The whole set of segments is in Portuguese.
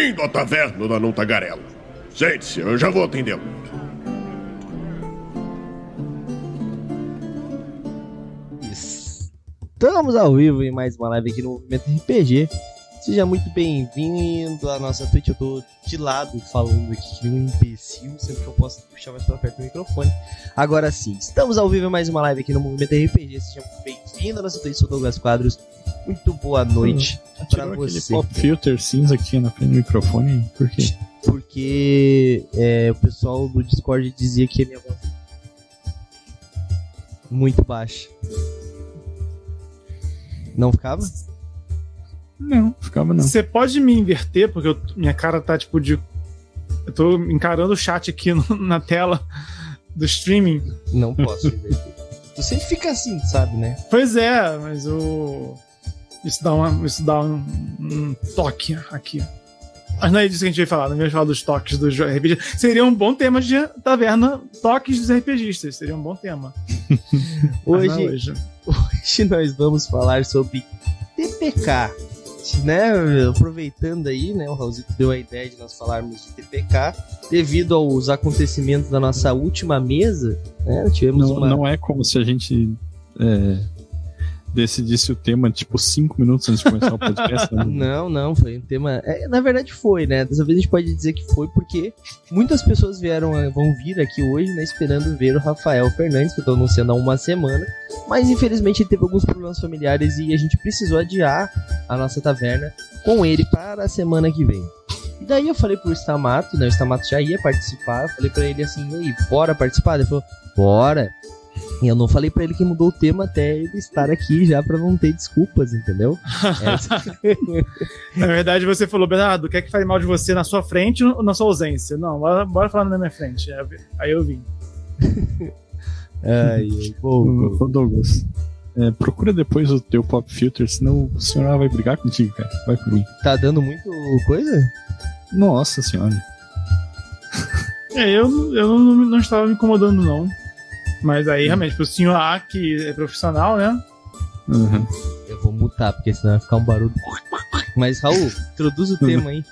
Bem-vindo à taverna da Não Tagarela. Sente-se, eu já vou atendê-lo. Estamos ao vivo em mais uma live aqui no Movimento RPG. Seja muito bem-vindo à nossa Twitch. Eu tô de lado falando aqui que um imbecil, sempre que eu posso puxar mais pra perto do microfone. Agora sim, estamos ao vivo em mais uma live aqui no Movimento RPG. Seja muito bem-vindo à nossa Twitch, sou Douglas Quadros. Muito boa noite Hum, aquele você. pop filter cinza aqui na frente do microfone, por quê? Porque é, o pessoal do Discord dizia que a minha voz é muito baixa. Não ficava? Não, ficava não. Você pode me inverter, porque eu- minha cara tá tipo de. Eu tô encarando o chat aqui no- na tela do streaming. Não posso inverter. Tu sempre fica assim, sabe, né? Pois é, mas o. Isso dá, uma, isso dá um, um toque aqui. Mas não é disso que a gente vai falar, não vamos falar dos toques dos RPG. Seria um bom tema de taverna, toques dos RPGistas. Seria um bom tema. Não é Hoje, hoje. hoje nós vamos falar sobre TPK. Né, aproveitando aí, né, o Raulzito deu a ideia de nós falarmos de TPK, devido aos acontecimentos da nossa última mesa, né, tivemos Não, uma... não é como se a gente é, decidisse o tema, tipo, cinco minutos antes de começar o podcast. né? Não, não, foi um tema. é, na verdade foi, né? Dessa vez a gente pode dizer que foi porque muitas pessoas vieram, eh, vão vir aqui hoje, né? Esperando ver o Rafael Fernandes, que eu tô anunciando há uma semana. Mas infelizmente ele teve alguns problemas familiares e a gente precisou adiar a nossa taverna com ele para a semana que vem. E daí eu falei pro Stamato, né? O Stamato já ia participar. Eu falei pra ele assim, aí, bora participar? Ele falou, bora. E eu não falei pra ele que mudou o tema até ele estar aqui já pra não ter desculpas, entendeu? Essa- Na verdade, você falou, Bernardo, quer que fale mal de você na sua frente ou na sua ausência? Não, bora, bora falar na minha frente. Aí eu vim. Ai, bom, Douglas, é, procura depois o teu pop filter, senão o senhor vai brigar contigo, cara. Vai por mim. tá dando muito coisa? Nossa senhora. É, eu, eu não, não estava me incomodando, não. Mas aí, realmente, pro senhor A, que é profissional, né? Uhum. Eu vou mutar, porque senão vai ficar um barulho. Mas, Raul, introduz o tema aí.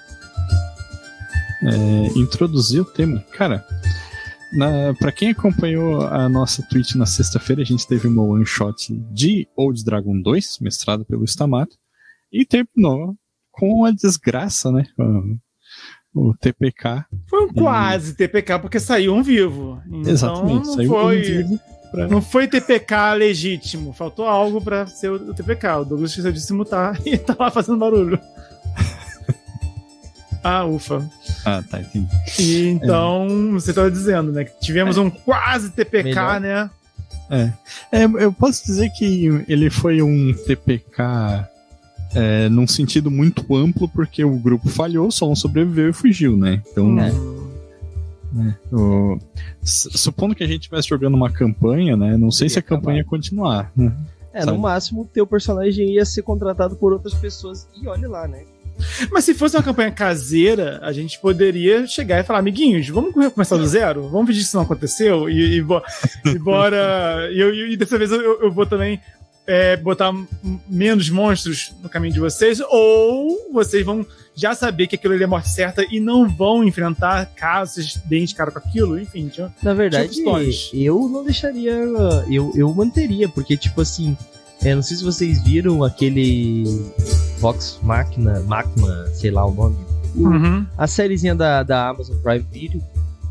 É, introduzir o tema. Cara, na, pra quem acompanhou a nossa Twitch na sexta-feira, a gente teve uma one shot de Old Dragon 2, mestrado pelo Stamato, e terminou com a desgraça, né? O, TPK. Foi um quase TPK, porque saiu um vivo. Então, Exatamente, não saiu foi, um vivo pra- Não foi TPK legítimo. Faltou algo pra ser o TPK. O Douglas esqueceu de se mutar e tá lá fazendo barulho. ah, ufa. Ah, tá, entendi. E então, você tava dizendo, né? Que tivemos um quase TPK, Melhor. né? É, eu posso dizer que ele foi um TPK é, num sentido muito amplo, porque o grupo falhou, só um sobreviveu e fugiu, né? Então, É. o- su- supondo que a gente estivesse jogando uma campanha, né? Não sei se a acabar. campanha ia continuar, né? É, Sabe? no máximo, o teu personagem ia ser contratado por outras pessoas. E olha lá, né? Mas se fosse uma campanha caseira, a gente poderia chegar e falar, amiguinhos, vamos começar do zero? Vamos fingir que isso não aconteceu? E, e, bo- e bora. E, eu- e dessa vez eu, eu vou também é, botar menos monstros no caminho de vocês, ou vocês vão já saber que aquilo ali é morte certa e não vão enfrentar caso vocês deem de cara com aquilo, enfim. tinha- Na verdade, eu não deixaria. Eu, eu manteria, porque, tipo assim. é, não sei se vocês viram aquele. Vox Machina, Machina, sei lá o nome. Uhum. a sériezinha da, da Amazon Prime Video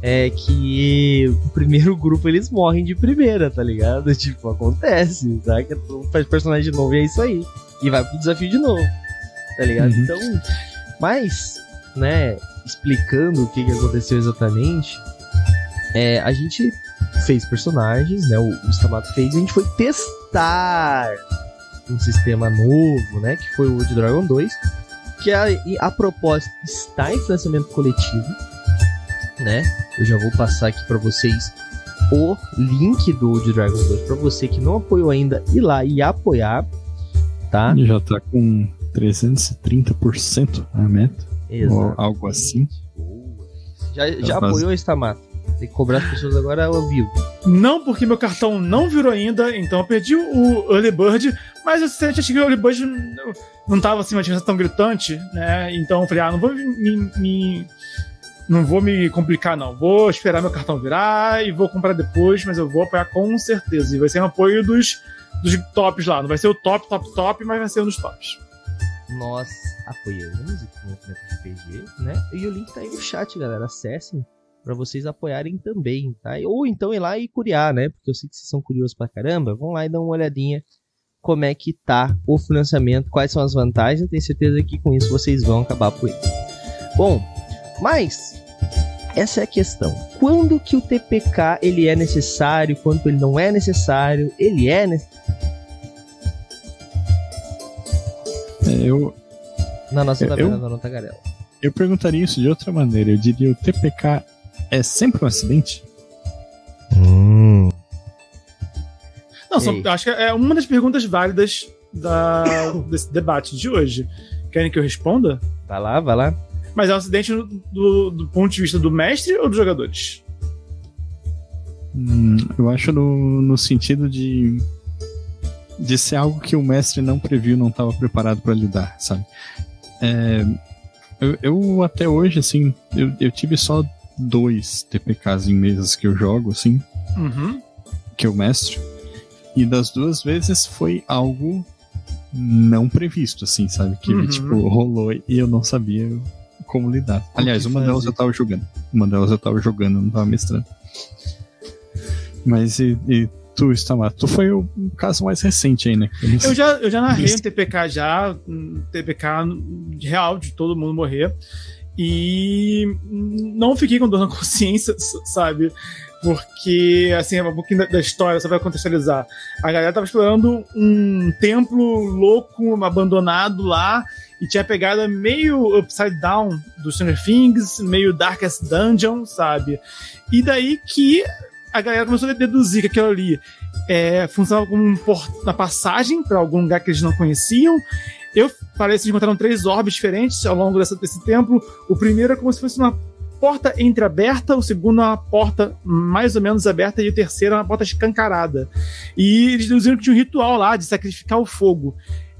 é que o primeiro grupo eles morrem de primeira, tá ligado? Tipo, acontece, tá? Que todo mundo faz personagem novo e é isso aí. E vai pro desafio de novo, tá ligado? Uhum. Então, mas, né, explicando o que, que aconteceu exatamente, é, a gente fez personagens, né? O, o Stamato fez e a gente foi testar um sistema novo, né? Que foi o de Dragon 2 que a, a proposta está em financiamento coletivo, né? Eu já vou passar aqui para vocês o link do de Dragon 2 para você que não apoiou ainda ir lá e apoiar, tá? Ele já tá com 330% a meta. Exato. algo assim. Já, já Mas- apoiou Stamato? Tem que cobrar as pessoas agora ao vivo. Não, porque meu cartão não virou ainda, então eu perdi o Early Bird, mas eu sinceramente achei que o Early Bird não, não tava assim uma diferença tão gritante, né? Então eu falei, ah, não vou me, me não vou me complicar, não. Vou esperar meu cartão virar e vou comprar depois, mas eu vou apoiar com certeza. E vai ser um apoio dos, dos tops lá. Não vai ser o top, top, top, mas vai ser um dos tops. Nós apoiamos o movimento RPG, né? E o link tá aí no chat, galera. Acessem para vocês apoiarem também, tá? Ou então ir lá e curiar, né? Porque eu sei que vocês são curiosos pra caramba. Vão lá e dão uma olhadinha como é que tá o financiamento, quais são as vantagens. Eu tenho certeza que com isso vocês vão acabar por isso. Bom, mas essa é a questão. Quando que o TPK ele é necessário, quando ele não é necessário? Ele é necessário. É, eu, Na nossa Eu- tabela eu- da nota Tagarela. eu perguntaria isso de outra maneira. Eu diria: o TPK é sempre um acidente? Não, são- Ei. eu acho que é uma das perguntas válidas da, desse debate de hoje. Querem que eu responda? Vai lá, vai lá. Mas é um acidente do, do ponto de vista do mestre ou dos jogadores? Hum, eu acho no, no sentido de de ser algo que o mestre não previu, não estava preparado para lidar, sabe? É, eu, eu até hoje, assim, eu, eu tive só dois TPKs em mesas que eu jogo, assim, Uhum. que eu mestre, e das duas vezes foi algo não previsto, assim, sabe? Que Uhum. tipo rolou e eu não sabia como lidar. Aliás, uma delas eu tava jogando, uma delas eu tava jogando, não tava mestrando. Mas e, e tu, Stamar, tu foi o, caso mais recente aí, né? Eu já, eu já narrei um TPK já, um TPK real de todo mundo morrer. E não fiquei com dor na consciência, sabe? Porque, assim, um pouquinho da, história, só vai contextualizar. A galera tava explorando um templo louco, abandonado lá, e tinha a pegada meio upside down do Stranger Things, meio Darkest Dungeon, sabe? E daí que a galera começou a deduzir que aquilo ali é, funcionava como um uma passagem para algum lugar que eles não conheciam. Eu falei que eles encontraram três orbes diferentes ao longo dessa, desse templo. O primeiro é como se fosse uma porta entreaberta, o segundo é uma porta mais ou menos aberta e o terceiro é uma porta escancarada. E eles deduziram que tinha um ritual lá de sacrificar o fogo.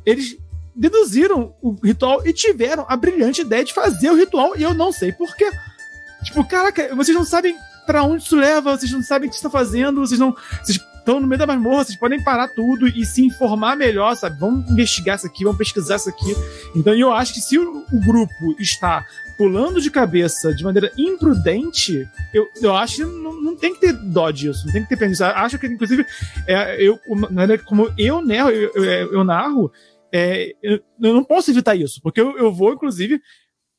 Eles deduziram o ritual e tiveram a brilhante ideia de fazer o ritual e eu não sei porquê. Tipo, caraca, vocês não sabem pra onde isso leva, vocês não sabem o que estão fazendo, vocês não. Vocês estão no meio da masmorra, vocês podem parar tudo e se informar melhor, sabe? Vamos investigar isso aqui, vamos pesquisar isso aqui. Então eu acho que se o, o grupo está pulando de cabeça de maneira imprudente, eu, eu acho que não, não tem que ter dó disso, não tem que ter. Eu Acho que, inclusive, é, eu, na maneira como eu narro, eu, eu- eu narro, é, eu, eu não posso evitar isso, porque eu, eu vou, inclusive,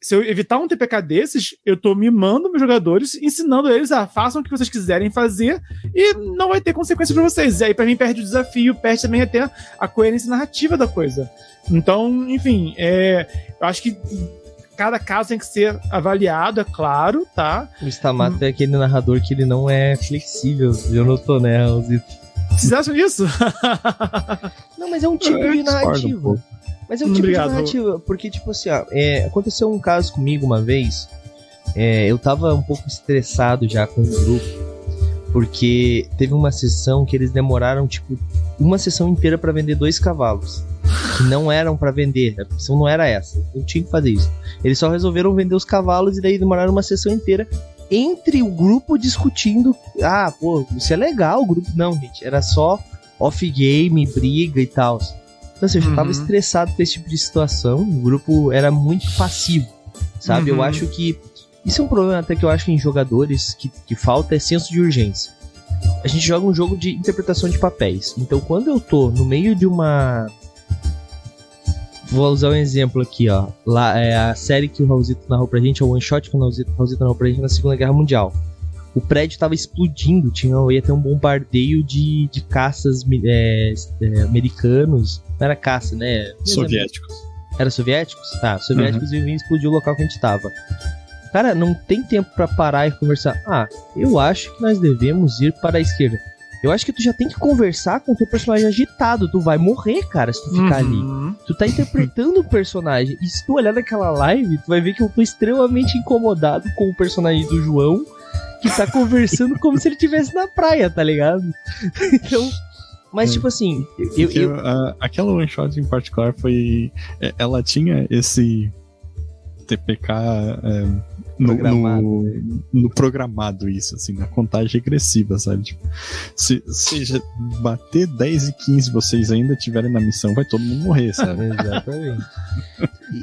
se eu evitar um TPK desses, eu tô mimando meus jogadores, ensinando eles a façam o que vocês quiserem fazer e não vai ter consequência pra vocês. E aí, pra mim, perde o desafio, perde também até a coerência narrativa da coisa. Então, enfim, é, eu acho que cada caso tem que ser avaliado, é claro, tá? O Stamato é aquele narrador que ele não é flexível. Eu não tô, né, Raulzito? Vocês acham isso? Não, mas é um tipo Eu de um narrativa. mas é um tipo obrigado. de narrativa. Porque, tipo assim, ó, é, aconteceu um caso comigo uma vez. é, eu tava um pouco estressado já com o grupo. Porque teve uma sessão que eles demoraram, tipo, uma sessão inteira pra vender dois cavalos. Que não eram pra vender. A missão não era essa. Eu tinha que fazer isso. Eles só resolveram vender os cavalos e daí demoraram uma sessão inteira entre o grupo discutindo. Ah, pô, isso é legal, o grupo. Não, gente, era só off-game, briga e tal. Então, assim, eu já tava Uhum. estressado com esse tipo de situação. O grupo era muito passivo, sabe? Eu Uhum. acho que. Isso é um problema até que eu acho que em jogadores que, que falta é senso de urgência. A gente joga um jogo de interpretação de papéis. Então, quando eu tô no meio de uma. Vou usar um exemplo aqui, ó. Lá, é a série que o Raulzito narrou pra gente, é o one shot que o Raulzito, Raulzito narrou pra gente na Segunda Guerra Mundial. O prédio tava explodindo, tinha, ia ter um bombardeio de, de caças é, é, americanos. Não era caça, né? Soviéticos. Era soviéticos? Tá, soviéticos iam vir explodir o local que a gente tava. Cara, não tem tempo pra parar e conversar. Ah, eu acho que nós devemos ir para a esquerda. Eu acho que tu já tem que conversar com o teu personagem agitado. Tu vai morrer, cara, se tu ficar ali. Uhum. Tu tá interpretando o personagem. E se tu olhar naquela live, tu vai ver que eu tô extremamente incomodado com o personagem do João que tá conversando como se ele estivesse na praia, tá ligado? Então. Mas, É. tipo assim, eu, eu, a- aquela one shot em particular foi. é, Ela tinha esse TPK é, no, Programado, no, né? no programado, isso, assim, na contagem regressiva, sabe? Tipo, se, se bater 10 e 15 vocês ainda estiverem na missão, vai todo mundo morrer, sabe? Exatamente.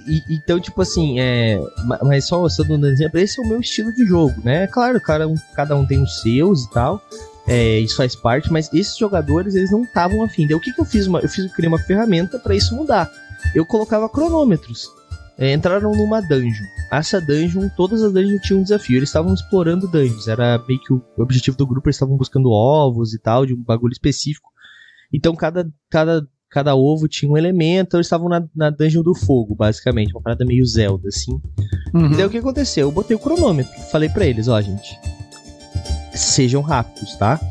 E- então, tipo assim, é, ma- mas só, só dando um exemplo, esse é o meu estilo de jogo, né? Claro, cada um, cada um tem os seus e tal, é, isso faz parte, mas esses jogadores, eles não estavam afim. Daí o que, que eu fiz? Uma, eu fiz, eu criei uma ferramenta pra isso mudar. Eu colocava cronômetros. É, entraram numa dungeon. Essa dungeon, todas as dungeons tinham um desafio. Eles estavam explorando dungeons. Era meio que o, objetivo do grupo, eles estavam buscando ovos e tal, de um bagulho específico. Então cada, cada cada ovo tinha um elemento, eles estavam na, na dungeon do fogo, basicamente, uma parada meio Zelda, assim. Uhum. E daí o que aconteceu? Eu botei o cronômetro, falei pra eles, ó, gente, sejam rápidos, tá?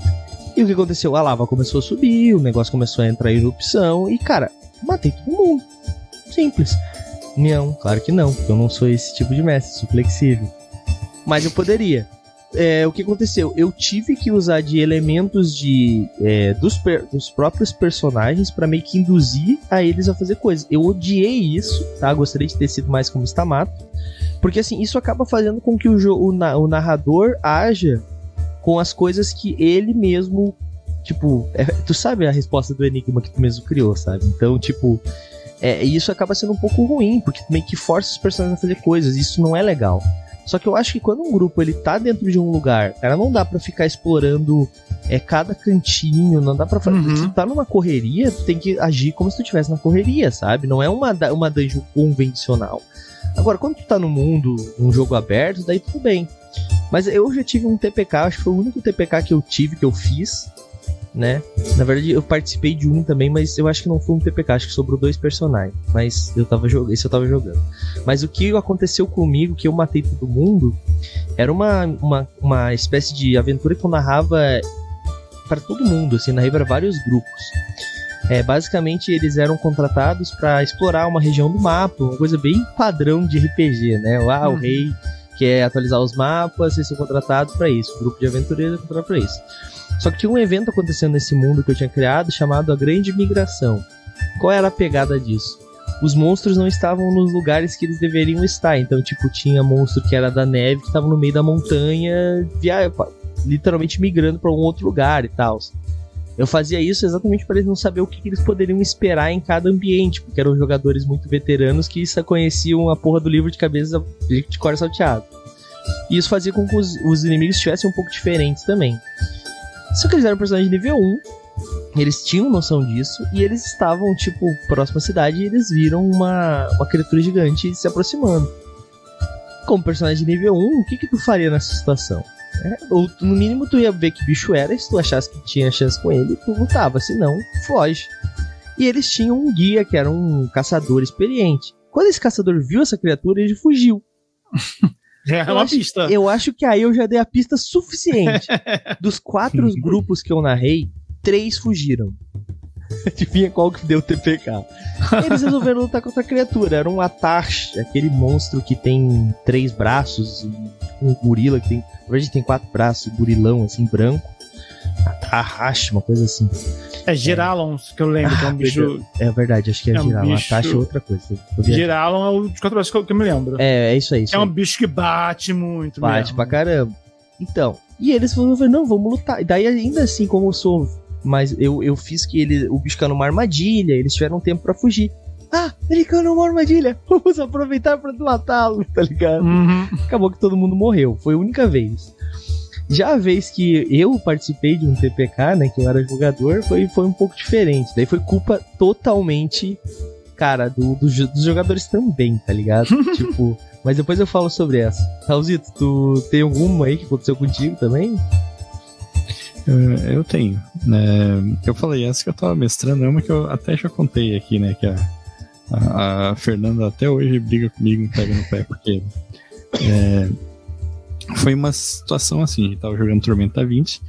E o que aconteceu? A lava começou a subir, o negócio começou a entrar em erupção, e cara, matei todo mundo. Simples. Não, claro que não, porque eu não sou esse tipo de mestre, sou flexível. Mas eu poderia. É, o que aconteceu? Eu tive que usar de elementos de é, dos, dos próprios personagens pra meio que induzir a eles a fazer coisas. Eu odiei isso, tá? Gostaria de ter sido mais como Stamato. Porque assim, isso acaba fazendo com que o, o, o narrador haja com as coisas que ele mesmo. Tipo, é, tu sabe a resposta do enigma que tu mesmo criou, sabe? Então, tipo, é, isso acaba sendo um pouco ruim, porque meio que força os personagens a fazer coisas, e isso não é legal. Só que eu acho que quando um grupo ele tá dentro de um lugar, cara, não dá pra ficar explorando é, cada cantinho, não dá pra fazer. Uhum. Se tu tá numa correria, tu tem que agir como se tu estivesse na correria, sabe? Não é uma, uma dungeon convencional. Agora, quando tu tá no mundo, um jogo aberto, daí tudo bem. Mas eu já tive um TPK, acho que foi o único TPK que eu tive, que eu fiz, né? Na verdade, eu participei de um também, mas eu acho que não foi um TPK, acho que sobrou dois personagens. Mas eu tava jogando, esse eu tava jogando. Mas o que aconteceu comigo, que eu matei todo mundo, era uma, uma, uma espécie de aventura que eu narrava para todo mundo, assim, narrei para vários grupos. É, basicamente, eles eram contratados para explorar uma região do mapa, uma coisa bem padrão de RPG, né? Ah, o Uhum. Rei quer atualizar os mapas, eles são contratados para isso. O grupo de aventureiros é contratado para isso. Só que tinha um evento acontecendo nesse mundo que eu tinha criado chamado a Grande Migração. Qual era a pegada disso? Os monstros não estavam nos lugares que eles deveriam estar. Então, tipo, tinha monstro que era da neve que estava no meio da montanha, via... literalmente migrando para um outro lugar e tal. Eu fazia isso exatamente para eles não saber o que, que eles poderiam esperar em cada ambiente, porque eram jogadores muito veteranos que só conheciam a porra do livro de cabeça de cor salteado. E isso fazia com que os, os inimigos estivessem um pouco diferentes também. Só que eles eram personagens de nível 1, eles tinham noção disso, e eles estavam, tipo, próxima à cidade e eles viram uma, uma criatura gigante se aproximando. Como personagem de nível 1, o que, que tu faria nessa situação? É, ou no mínimo tu ia ver que bicho era, e se tu achasse que tinha chance com ele, tu lutava, senão foge. E eles tinham um guia que era um caçador experiente. Quando esse caçador viu essa criatura, ele fugiu. É Eu uma acho- pista. Eu acho que aí eu já dei a pista suficiente. Dos quatro grupos que eu narrei, três fugiram. Adivinha qual que deu o TPK? Eles resolveram lutar contra a criatura. Era um Atash, aquele monstro que tem três braços, um gorila que tem. Na verdade, tem quatro braços, gorilão assim, branco. Atahash, uma coisa assim. É Giralon, que eu lembro, que é um Ah, bicho. É verdade, acho que é, É um bicho- é outra coisa. Giralon é o de quatro braços que eu, que eu me lembro. É, é isso aí. Isso É aí. um bicho que bate muito. Bate mesmo. pra caramba. Então, e eles falaram, não, vamos lutar. E daí, ainda assim, como eu sou. Mas eu, eu fiz que ele, o bicho caiu numa armadilha, eles tiveram tempo pra fugir. Ah, ele caiu numa armadilha. Vamos aproveitar pra matá-lo, tá ligado? Uhum. Acabou que todo mundo morreu. Foi a única vez. Já a vez que eu participei de um TPK, né, que eu era jogador, foi, foi um pouco diferente. Daí foi culpa totalmente, cara, do, do dos jogadores também, tá ligado? tipo, mas depois eu falo sobre essa. Raulzito, tu tem alguma aí que aconteceu contigo também? Eu, eu tenho. né? eu falei essa que eu tava mestrando, é uma que eu até já contei aqui, né? Que a, a, a Fernanda até hoje briga comigo, me pega no pé, porque é, foi uma situação assim, a gente tava jogando Tormenta 20,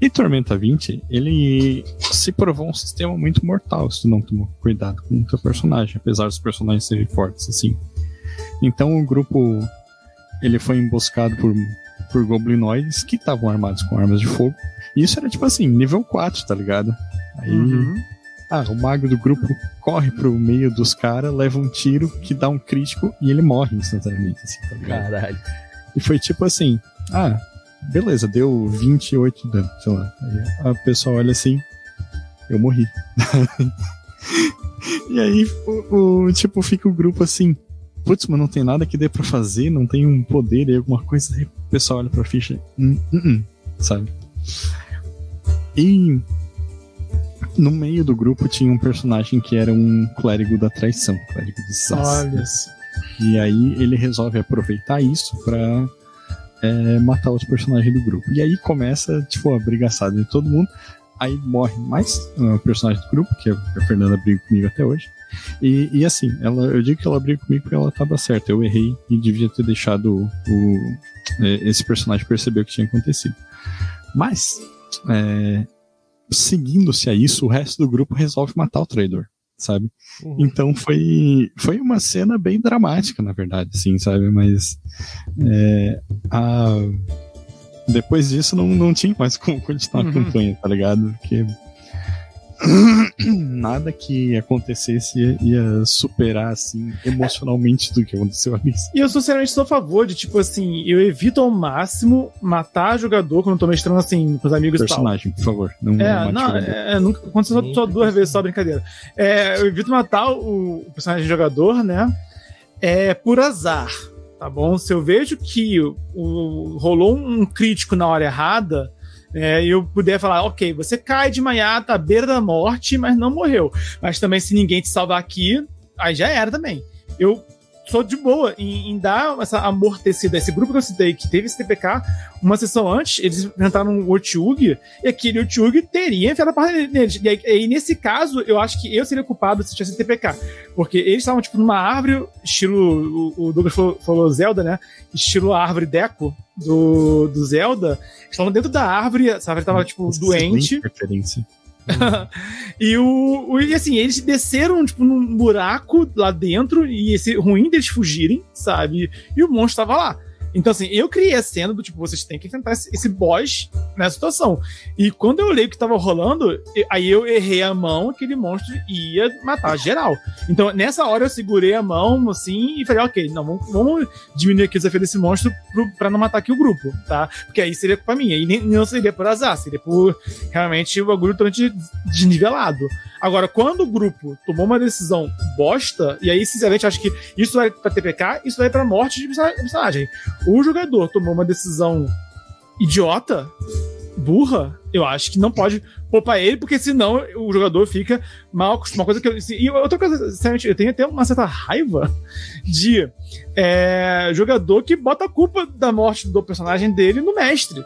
e Tormenta 20, ele se provou um sistema muito mortal se tu não tomar cuidado com o teu personagem, apesar dos personagens serem fortes, assim. Então o grupo ele foi emboscado por por goblinoides que estavam armados com armas de fogo. E isso era tipo assim, nível 4, tá ligado? Aí. Uhum. Ah, o mago do grupo corre pro meio dos caras, leva um tiro que dá um crítico e ele morre instantaneamente, assim, tá ligado? Caralho. E foi tipo assim, ah, beleza, deu 28 de dano, sei lá. Aí a pessoa olha assim, eu morri. e aí, o, o- tipo, fica o grupo assim, putz, mas não tem nada que dê pra fazer, não tem um poder e alguma coisa. Aí o pessoal olha pra ficha, hum, hum, hum, sabe? E no meio do grupo tinha um personagem que era um clérigo da traição, clérigo de Sass. Olha. E aí ele resolve aproveitar isso pra é, matar os personagens do grupo. E aí começa, tipo, a brigaçada de todo mundo. Aí morre mais um personagem do grupo, que a Fernanda briga comigo até hoje. E, e assim, ela, eu digo que ela briga comigo porque ela tava certa. Eu errei e devia ter deixado o, o- é, esse personagem perceber o que tinha acontecido. Mas, é, seguindo-se a isso, o resto do grupo resolve matar o traidor, sabe? Uhum. Então foi, foi uma cena bem dramática, na verdade, assim, sabe? Mas é, a- depois disso não, não tinha mais como continuar a Uhum. campanha, tá ligado? Porque nada que acontecesse ia, ia superar, assim, emocionalmente do que aconteceu ali. E eu, sinceramente, sou a favor de, tipo assim, eu evito ao máximo matar jogador quando eu tô mestrando, assim, com os amigos e tal. Personagem, por favor. Não, É, não, é, é, nunca aconteceu só, só duas vezes, só brincadeira. É, eu evito matar o, o personagem jogador, né? É por azar, tá bom? Se eu vejo que o, o- rolou um crítico na hora errada, é, eu puder falar, ok, você cai de manhã, tá à beira da morte, mas não morreu. Mas também, se ninguém te salvar aqui, aí já era também. Eu sou de boa em, em dar essa amortecida. Esse grupo que eu citei, que teve esse TPK, uma sessão antes, eles enfrentaram o Otiug, e aquele Otiug teria enfiado a parte neles. E aí, aí, nesse caso, eu acho que eu seria culpado se tivesse TPK. Porque eles estavam, tipo, numa árvore, estilo. O, o Douglas falou, falou Zelda, né? Estilo a árvore Deco do, do Zelda. Estavam dentro da árvore, essa árvore tava, tipo, doente. Excelente referência. E o, o- e assim, eles desceram tipo num buraco lá dentro e esse ruim deles fugirem, sabe? E o monstro tava lá. Então assim, eu criei a cena do tipo, vocês têm que enfrentar esse, boss nessa situação. E quando eu olhei o que tava rolando, aí eu errei a mão, aquele monstro ia matar geral. Então nessa hora eu segurei a mão assim e falei, ok, não, vamos, vamos diminuir aqui o desafio desse monstro pro, pra não matar aqui o grupo, tá? Porque aí seria culpa minha. E nem, não seria por azar, seria por realmente o bagulho totalmente desnivelado. Agora, quando o grupo tomou uma decisão bosta, e aí, sinceramente, acho que isso vai pra TPK, isso vai pra morte de personagem. O jogador tomou uma decisão idiota, burra, eu acho que não pode poupar ele, porque senão o jogador fica mal acostumado. Uma coisa que eu, assim, e outra coisa, sinceramente, eu tenho até uma certa raiva de é, jogador que bota a culpa da morte do personagem dele no mestre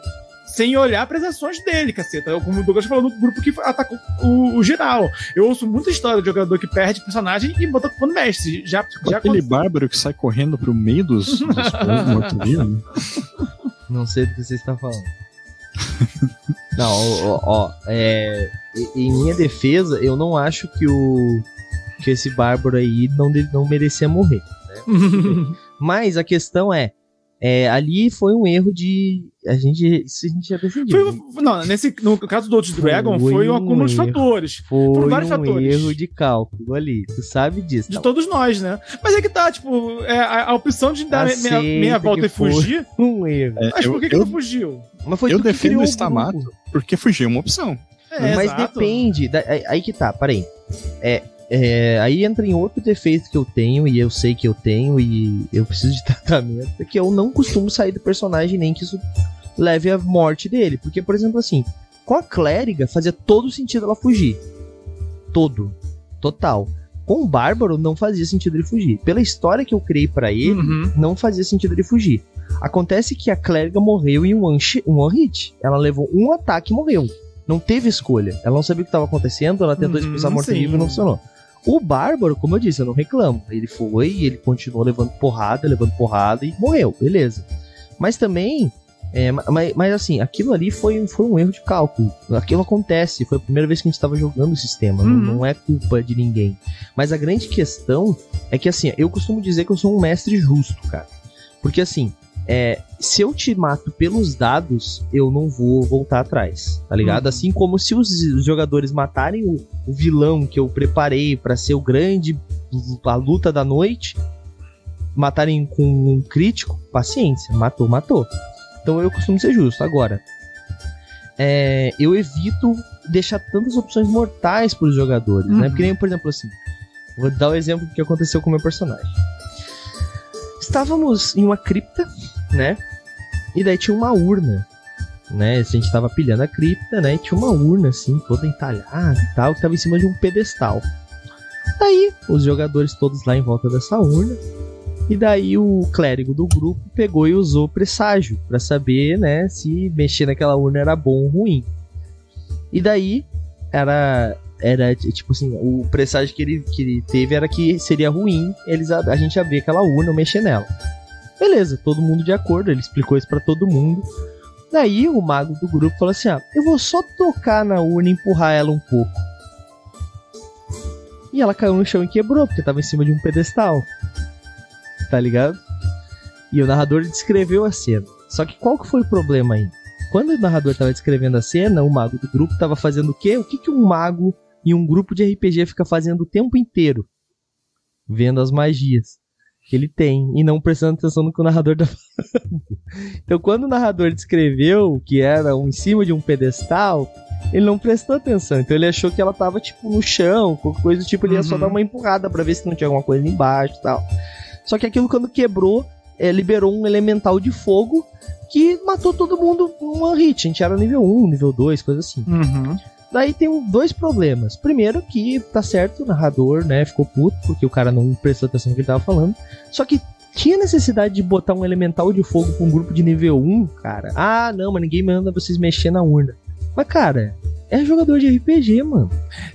sem olhar para as ações dele, caceta. Como o Douglas falou no grupo que atacou o, o geral. Eu ouço muita história de jogador que perde personagem e bota culpa no mestre. Já, já Aquele bárbaro que sai correndo pro meio dos, dos mortos-vivos. né? Não sei do que você está falando. Não, ó, ó, é, em- minha defesa, eu não acho que o que esse bárbaro aí não, não merecia morrer. Mas a questão é, é, ali foi um erro de a gente, isso a gente já decidiu. Foi- não, nesse, no caso do Outro Dragon, Foi foi um um acúmulo de fatores. Foi por vários um fatores. erro de cálculo ali. Tu sabe disso. De tá? todos nós, né? Mas é que tá, tipo, é, a, a opção de dar meia, Aceita meia volta que e fugir. Um erro. Mas eu, por que, que eu, não fugiu? Mas foi eu tu que defendo o Stamato porque fugir é uma opção. É, Mas exato. depende. da- aí, aí que tá, peraí. É, é, aí entra em outro defeito que eu tenho, e eu sei que eu tenho, e eu preciso de tratamento, é que eu não costumo sair do personagem nem que isso leve à morte dele. Porque, por exemplo, assim, com a clériga fazia todo sentido ela fugir. Todo. Total. Com o bárbaro não fazia sentido ele fugir. Pela história que eu criei pra ele, Uhum. não fazia sentido ele fugir. Acontece que a clériga morreu em um one, um one hit. Ela levou um ataque e morreu. Não teve escolha. Ela não sabia o que estava acontecendo, ela tentou Uhum, expulsar a morte sim. viva e não funcionou. O Bárbaro, como eu disse, eu não reclamo. Ele foi, ele continuou levando porrada, levando porrada e morreu, beleza. Mas também, é, ma- mas, mas assim, aquilo ali foi, foi um erro de cálculo. Aquilo acontece, foi a primeira vez que a gente estava jogando o sistema, não, Uhum. não é culpa de ninguém. Mas a grande questão é que assim, eu costumo dizer que eu sou um mestre justo, cara. Porque assim, é, se eu te mato pelos dados, eu não vou voltar atrás, tá ligado? Uhum. Assim como se os, os jogadores matarem o, o vilão que eu preparei pra ser o grande, a luta da noite, matarem com um crítico, paciência, matou, matou. Então eu costumo ser justo. Agora, é, eu evito deixar tantas opções mortais pros jogadores, né? Uhum. Porque nem, por exemplo, assim, vou dar o exemplo do que aconteceu com o meu personagem. Estávamos em uma cripta, né? E daí tinha uma urna, né? A gente tava pilhando a cripta, né? E tinha uma urna, assim, toda entalhada e tal, que tava em cima de um pedestal. Daí, os jogadores todos lá em volta dessa urna. E daí o clérigo do grupo pegou e usou presságio pra saber, né, se mexer naquela urna era bom ou ruim. E daí era era tipo assim, o presságio que ele, que ele teve era que seria ruim eles a, a gente abrir aquela urna mexer nela. Beleza, todo mundo de acordo, ele explicou isso pra todo mundo. Daí o mago do grupo falou assim: "Ah, eu vou só tocar na urna e empurrar ela um pouco". E ela caiu no chão e quebrou, porque tava em cima de um pedestal. Tá ligado? E o narrador descreveu a cena. Só que qual que foi o problema aí? Quando o narrador tava descrevendo a cena, o mago do grupo tava fazendo o quê? O que, que um mago e um grupo de RPG fica fazendo o tempo inteiro? Vendo as magias que ele tem e não prestando atenção no que o narrador tá falando. Então, quando o narrador descreveu que era um, em cima de um pedestal, ele não prestou atenção. Então, ele achou que ela tava tipo no chão, qualquer coisa do tipo, ele ia só Uhum. dar uma empurrada pra ver se não tinha alguma coisa embaixo e tal. Só que aquilo, quando quebrou, é, liberou um elemental de fogo que matou todo mundo com uma hit. A gente era nível 1, nível 2, coisa assim. Uhum. Daí tem dois problemas. Primeiro que tá certo, o narrador, né, ficou puto porque o cara não prestou atenção no que ele tava falando. Só que tinha necessidade de botar um elemental de fogo pra um grupo de nível 1, cara. Ah, não, mas ninguém manda vocês mexer na urna. Mas, cara, é jogador de RPG, mano.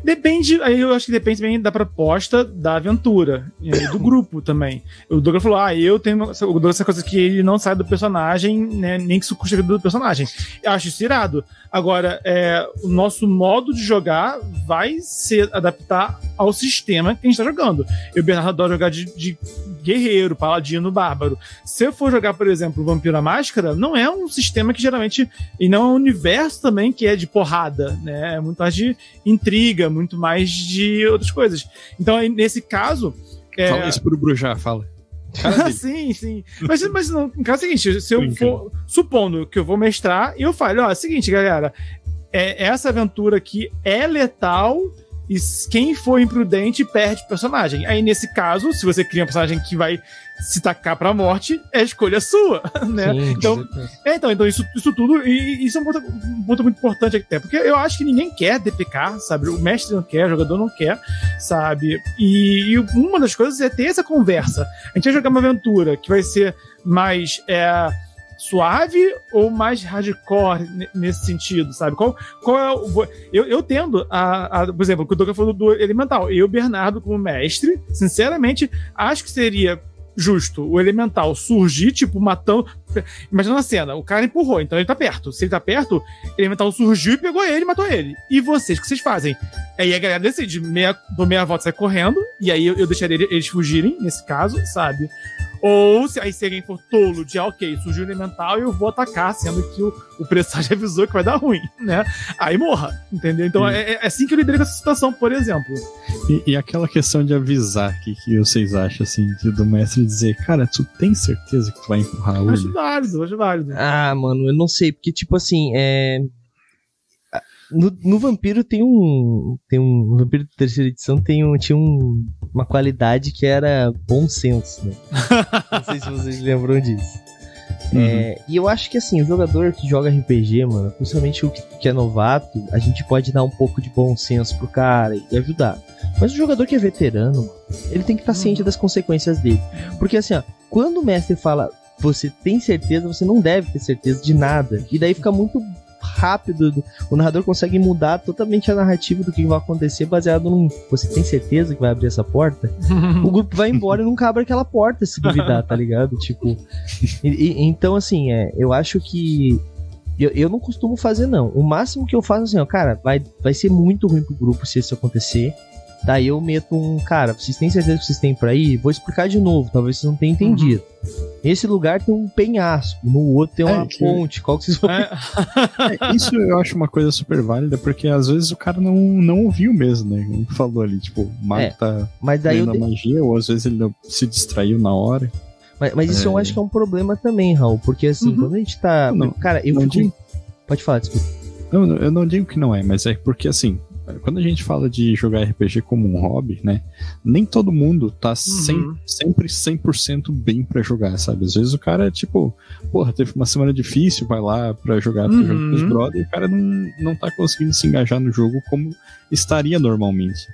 Depende, aí eu acho que depende também da proposta da aventura, do grupo também. O Douglas falou, ah, eu tenho. O Douglas essa coisa que ele não sai do personagem, né? Nem que isso custe vida do personagem. Eu acho isso irado. Agora, é, o nosso modo de jogar vai se adaptar ao sistema que a gente tá jogando. Eu, Bernardo, adoro jogar de, de guerreiro, paladino, bárbaro. Se eu for jogar, por exemplo, Vampiro à Máscara, não é um sistema que geralmente. E não é um universo também que é de porrada, né? É muito mais de intriga, muito mais de outras coisas. Então, aí, nesse caso. É... Fala isso pro Brujá, fala. Sim, sim. Mas, mas no, caso é o seguinte, se eu for. Supondo que eu vou mestrar, e eu falo, ó, é o seguinte, galera. É, essa aventura aqui é letal. E quem for imprudente perde o personagem. Aí, nesse caso, se você cria um personagem que vai se tacar pra morte, é escolha sua, né? Sim, então, é, então, então isso, isso tudo, e isso é um ponto, um ponto muito importante até, porque eu acho que ninguém quer DPK, sabe? O mestre não quer, o jogador não quer, sabe? E, e uma das coisas é ter essa conversa. A gente vai jogar uma aventura que vai ser mais é, suave ou mais hardcore ne- nesse sentido, sabe? Qual, qual é o. Eu, eu tendo a, a. Por exemplo, o que o Douglas falou do Elemental. Eu, Bernardo, como mestre, sinceramente, acho que seria justo o Elemental surgir, tipo, matando. Imagina a cena, o cara empurrou, então ele tá perto. Se ele tá perto, o Elemental surgiu e pegou ele e matou ele. E vocês, o que vocês fazem? Aí a galera decide, meia, dou meia volta, sai correndo, e aí eu, eu deixaria eles fugirem, nesse caso, sabe? Ou se aí se alguém for tolo de, ah, ok, surgiu o elemental e eu vou atacar, sendo que o, o presságio avisou que vai dar ruim, né? Aí morra, entendeu? Então é, é assim que eu liderei com essa situação, por exemplo. E, e aquela questão de avisar, que, que vocês acham, assim, de- do mestre dizer, cara, tu tem certeza que tu vai empurrar a Acho válido, acho válido. Ah, mano, eu não sei, porque, tipo assim, é. No, no Vampiro tem um. Tem um. No Vampiro de terceira edição tem um, tinha um, uma qualidade que era bom senso, né? Não sei se vocês lembram disso. É, e eu acho que assim, o jogador que joga RPG, mano, principalmente o que, que é novato, a gente pode dar um pouco de bom senso pro cara e ajudar. Mas o jogador que é veterano, ele tem que estar ciente das consequências dele. Porque assim, ó, quando o mestre fala, você tem certeza, você não deve ter certeza de nada. E daí fica muito rápido. O narrador consegue mudar totalmente a narrativa do que vai acontecer baseado num. Você tem certeza que vai abrir essa porta? o grupo vai embora e nunca abre aquela porta se duvidar, tá ligado? Tipo. e- e- então, assim, é, eu acho que. Eu, eu não costumo fazer, não. O máximo que eu faço assim, ó, cara, vai, vai ser muito ruim pro grupo se isso acontecer. Daí eu meto um, cara, vocês têm certeza que vocês têm pra ir? Vou explicar de novo, talvez vocês não tenham entendido. Esse lugar tem um penhasco, no outro tem uma É, que- ponte. Qual que vocês vão É, É, isso eu acho uma coisa super válida, porque às vezes o cara não, não ouviu mesmo, né? Como falou ali, tipo, o mago É, tá Mas daí eu de- magia, ou às vezes ele não- se distraiu na hora. mas, mas isso eu É. acho que é um problema também, Raul, porque assim, Uhum. quando a gente tá, Não, cara, eu não fico digo. Pode falar, desculpa. Não, eu não digo que não é, mas é porque assim, quando a gente fala de jogar RPG como um hobby, né? Nem todo mundo tá sem- Uhum. sempre 100% bem pra jogar, sabe? Às vezes o cara, tipo, porra, teve uma semana difícil, vai lá pra jogar, Uhum. jogando com os brother, e o cara não, não tá conseguindo se engajar no jogo como estaria normalmente.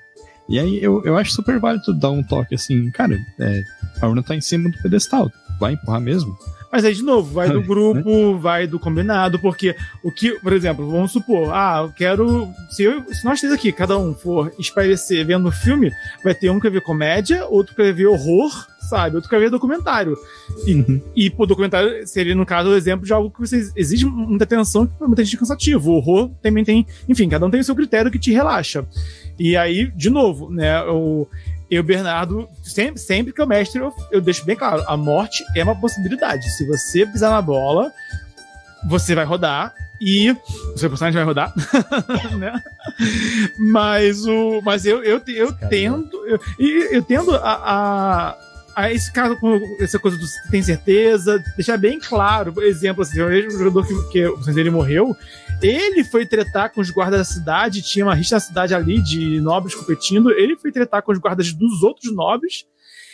E aí eu, eu acho super válido dar um toque assim, cara, é, a urna tá em cima do pedestal, vai empurrar mesmo? Mas aí, de novo, vai do grupo, vai do combinado, porque o que, por exemplo, vamos supor, ah, eu quero. Se, eu, se nós três aqui, cada um for espairecer vendo filme, vai ter um que vai ver comédia, outro que vai ver horror, sabe? Outro que vai ver documentário. E, Uhum. e pô, documentário seria, no caso, o exemplo de algo que você exige muita atenção, que muita gente é cansativo. O horror também tem. Enfim, cada um tem o seu critério que te relaxa. E aí, de novo, né? O, eu, Bernardo, sempre, sempre que eu mestre, eu, eu deixo bem claro: a morte é uma possibilidade. Se você pisar na bola, você vai rodar. E o seu personagem vai rodar, né? Mas o, mas eu eu, eu Caramba. tendo eu, e eu tendo a, a, a esse caso com essa coisa do tem certeza, deixar bem claro, por exemplo, assim, vejo um jogador que, que o dele morreu, ele foi tretar com os guardas da cidade, tinha uma rixa na cidade ali de nobres competindo, ele foi tretar com os guardas dos outros nobres.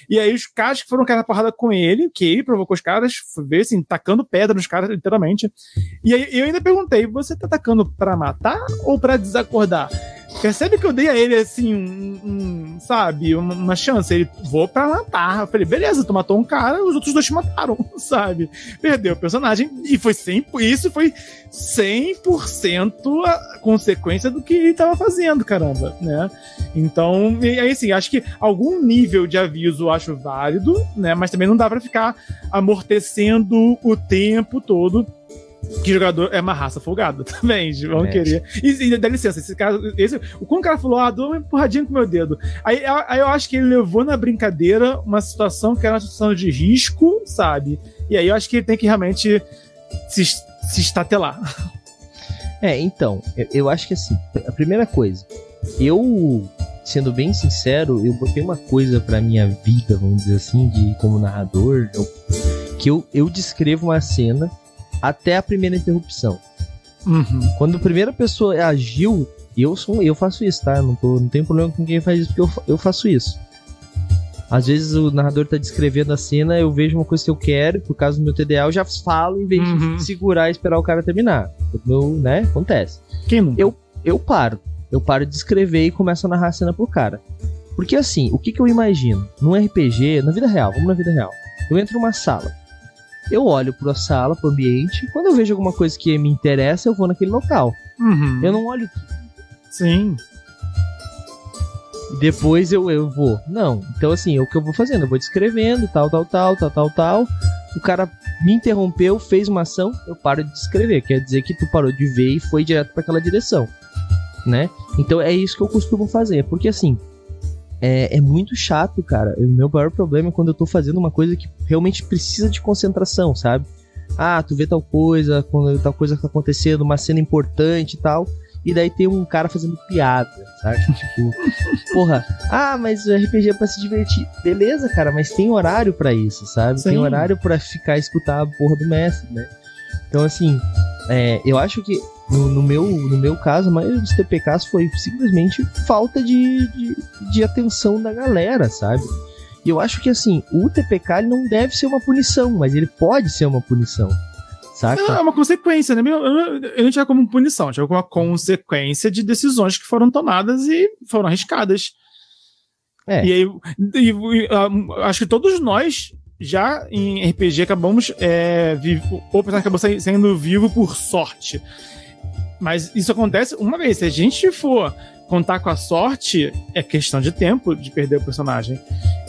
E aí os caras que foram cair na porrada com ele, que ele provocou os caras, ver assim, tacando pedra nos caras, literalmente. E aí eu ainda perguntei: você tá atacando pra matar ou pra desacordar? Percebe que eu dei a ele, assim, um, um, sabe, uma, chance. Ele, vou pra matar. Eu falei, beleza, tu matou um cara, os outros dois te mataram, sabe? Perdeu o personagem. E foi 100%, isso foi 100% a consequência do que ele tava fazendo, caramba, né? Então, aí, assim, acho que algum nível de aviso eu acho válido, né? Mas também não dá pra ficar amortecendo o tempo todo que jogador é uma raça folgada também, vão É. querer. E, e dá licença, esse cara, esse, quando o cara falou, ah, dou uma empurradinha com o meu dedo. Aí, aí eu acho que ele levou na brincadeira uma situação que era uma situação de risco, sabe? E aí eu acho que ele tem que realmente se, se estatelar. É, então, eu, eu acho que assim, a primeira coisa, eu, sendo bem sincero, eu botei uma coisa pra minha vida, vamos dizer assim, de como narrador, eu- que eu, eu descrevo uma cena até a primeira interrupção. Uhum. Quando a primeira pessoa agiu, eu sou eu faço isso, tá? Não, tô, não tenho problema com quem faz isso, porque eu, eu faço isso. Às vezes o narrador tá descrevendo a cena, eu vejo uma coisa que eu quero, por causa do meu TDA, eu já falo em vez Uhum. de segurar e esperar o cara terminar. O meu, né? Acontece Quem não? Eu- eu paro. Eu paro de escrever e começo a narrar a cena pro cara. Porque assim, o que, que eu imagino? Num RPG, na vida real, vamos na vida real. Eu entro numa sala. Eu olho pra sala, pro ambiente. Quando eu vejo alguma coisa que me interessa, eu vou naquele local. Uhum. Eu não olho Sim. e depois eu, eu vou. Não. Então, assim, é o que eu vou fazendo. Eu vou descrevendo, tal, tal, tal, tal, tal, tal. O cara me interrompeu, fez uma ação, eu paro de descrever. Quer dizer que tu parou de ver e foi direto para aquela direção. Né? Então é isso que eu costumo fazer. Porque assim, é, é muito chato, cara. O meu maior problema é quando eu tô fazendo uma coisa que realmente precisa de concentração, sabe? Ah, tu vê tal coisa, quando tal coisa tá acontecendo, uma cena importante e tal. E daí tem um cara fazendo piada, sabe? Tipo, porra, ah, mas o RPG é pra se divertir. Beleza, cara, mas tem horário pra isso, sabe? Tem Sim. horário pra ficar escutar a porra do mestre, né? Então, assim, é, eu acho que no, no meu, no meu caso, a maioria dos TPKs foi simplesmente falta de, de, de atenção da galera, sabe? E eu acho que, assim, o TPK não deve ser uma punição, mas ele pode ser uma punição, saca? É uma consequência, né? Eu, eu, eu não tinha como punição, tinha como uma consequência de decisões que foram tomadas e foram arriscadas. É. E aí, e- e, ah, acho que todos nós já em RPG acabamos. É, vivo, ou acabou sai- saindo vivo por sorte. Mas isso acontece uma vez. Se a gente for contar com a sorte é questão de tempo de perder o personagem.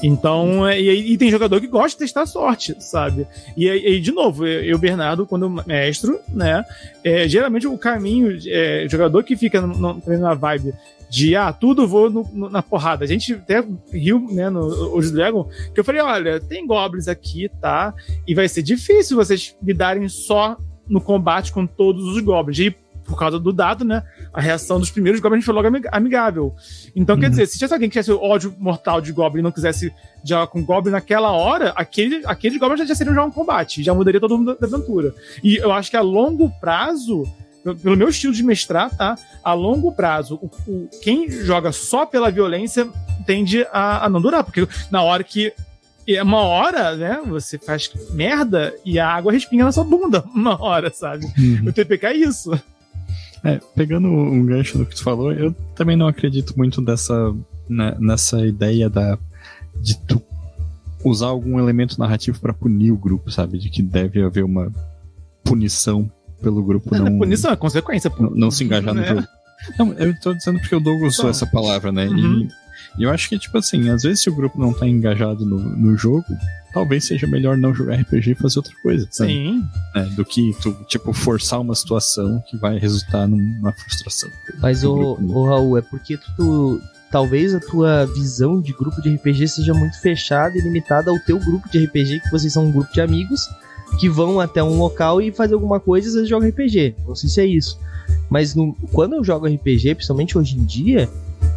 Então, é, e, e tem jogador que gosta de testar a sorte, sabe? E aí, de novo, eu, Bernardo, quando mestro, né? É, geralmente o caminho, é, jogador que fica no, no, na vibe de ah, tudo vou no, no, na porrada. A gente até riu, né, no Old Dragon, que eu falei, olha, tem goblins aqui, tá? E vai ser difícil vocês lidarem só no combate com todos os goblins. E por causa do dado, né? A reação dos primeiros goblins foi logo amigável. Então, uhum. quer dizer, se tivesse alguém que tivesse ódio mortal de goblin e não quisesse jogar com goblin naquela hora, aquele, aqueles goblins já, já seriam já um combate, já mudaria todo mundo da aventura. E eu acho que a longo prazo, pelo meu estilo de mestrar, tá? A longo prazo, o, o, quem joga só pela violência tende a, a não durar, porque na hora que e uma hora, né, você faz merda e a água respinga na sua bunda uma hora, sabe? Uhum. O TPK é isso. É, pegando um gancho do que tu falou, eu também não acredito muito dessa, né, nessa ideia da, de tu usar algum elemento narrativo para punir o grupo, sabe? De que deve haver uma punição pelo grupo não. punição é consequência. Não, não se engajar no é. jogo. Não, eu tô dizendo porque o Douglas usou essa palavra, né? Uhum. E e eu acho que, tipo assim, às vezes se o grupo não tá engajado no, no jogo, talvez seja melhor não jogar RPG e fazer outra coisa. Sabe? Sim. É, do que tu, tipo, forçar uma situação que vai resultar numa frustração. Mas, o, o Raul, é porque tu, talvez a tua visão de grupo de RPG seja muito fechada e limitada ao teu grupo de RPG, que vocês são um grupo de amigos que vão até um local e fazer alguma coisa e às vezes jogam RPG. Não sei se é isso. Mas no, quando eu jogo RPG, principalmente hoje em dia,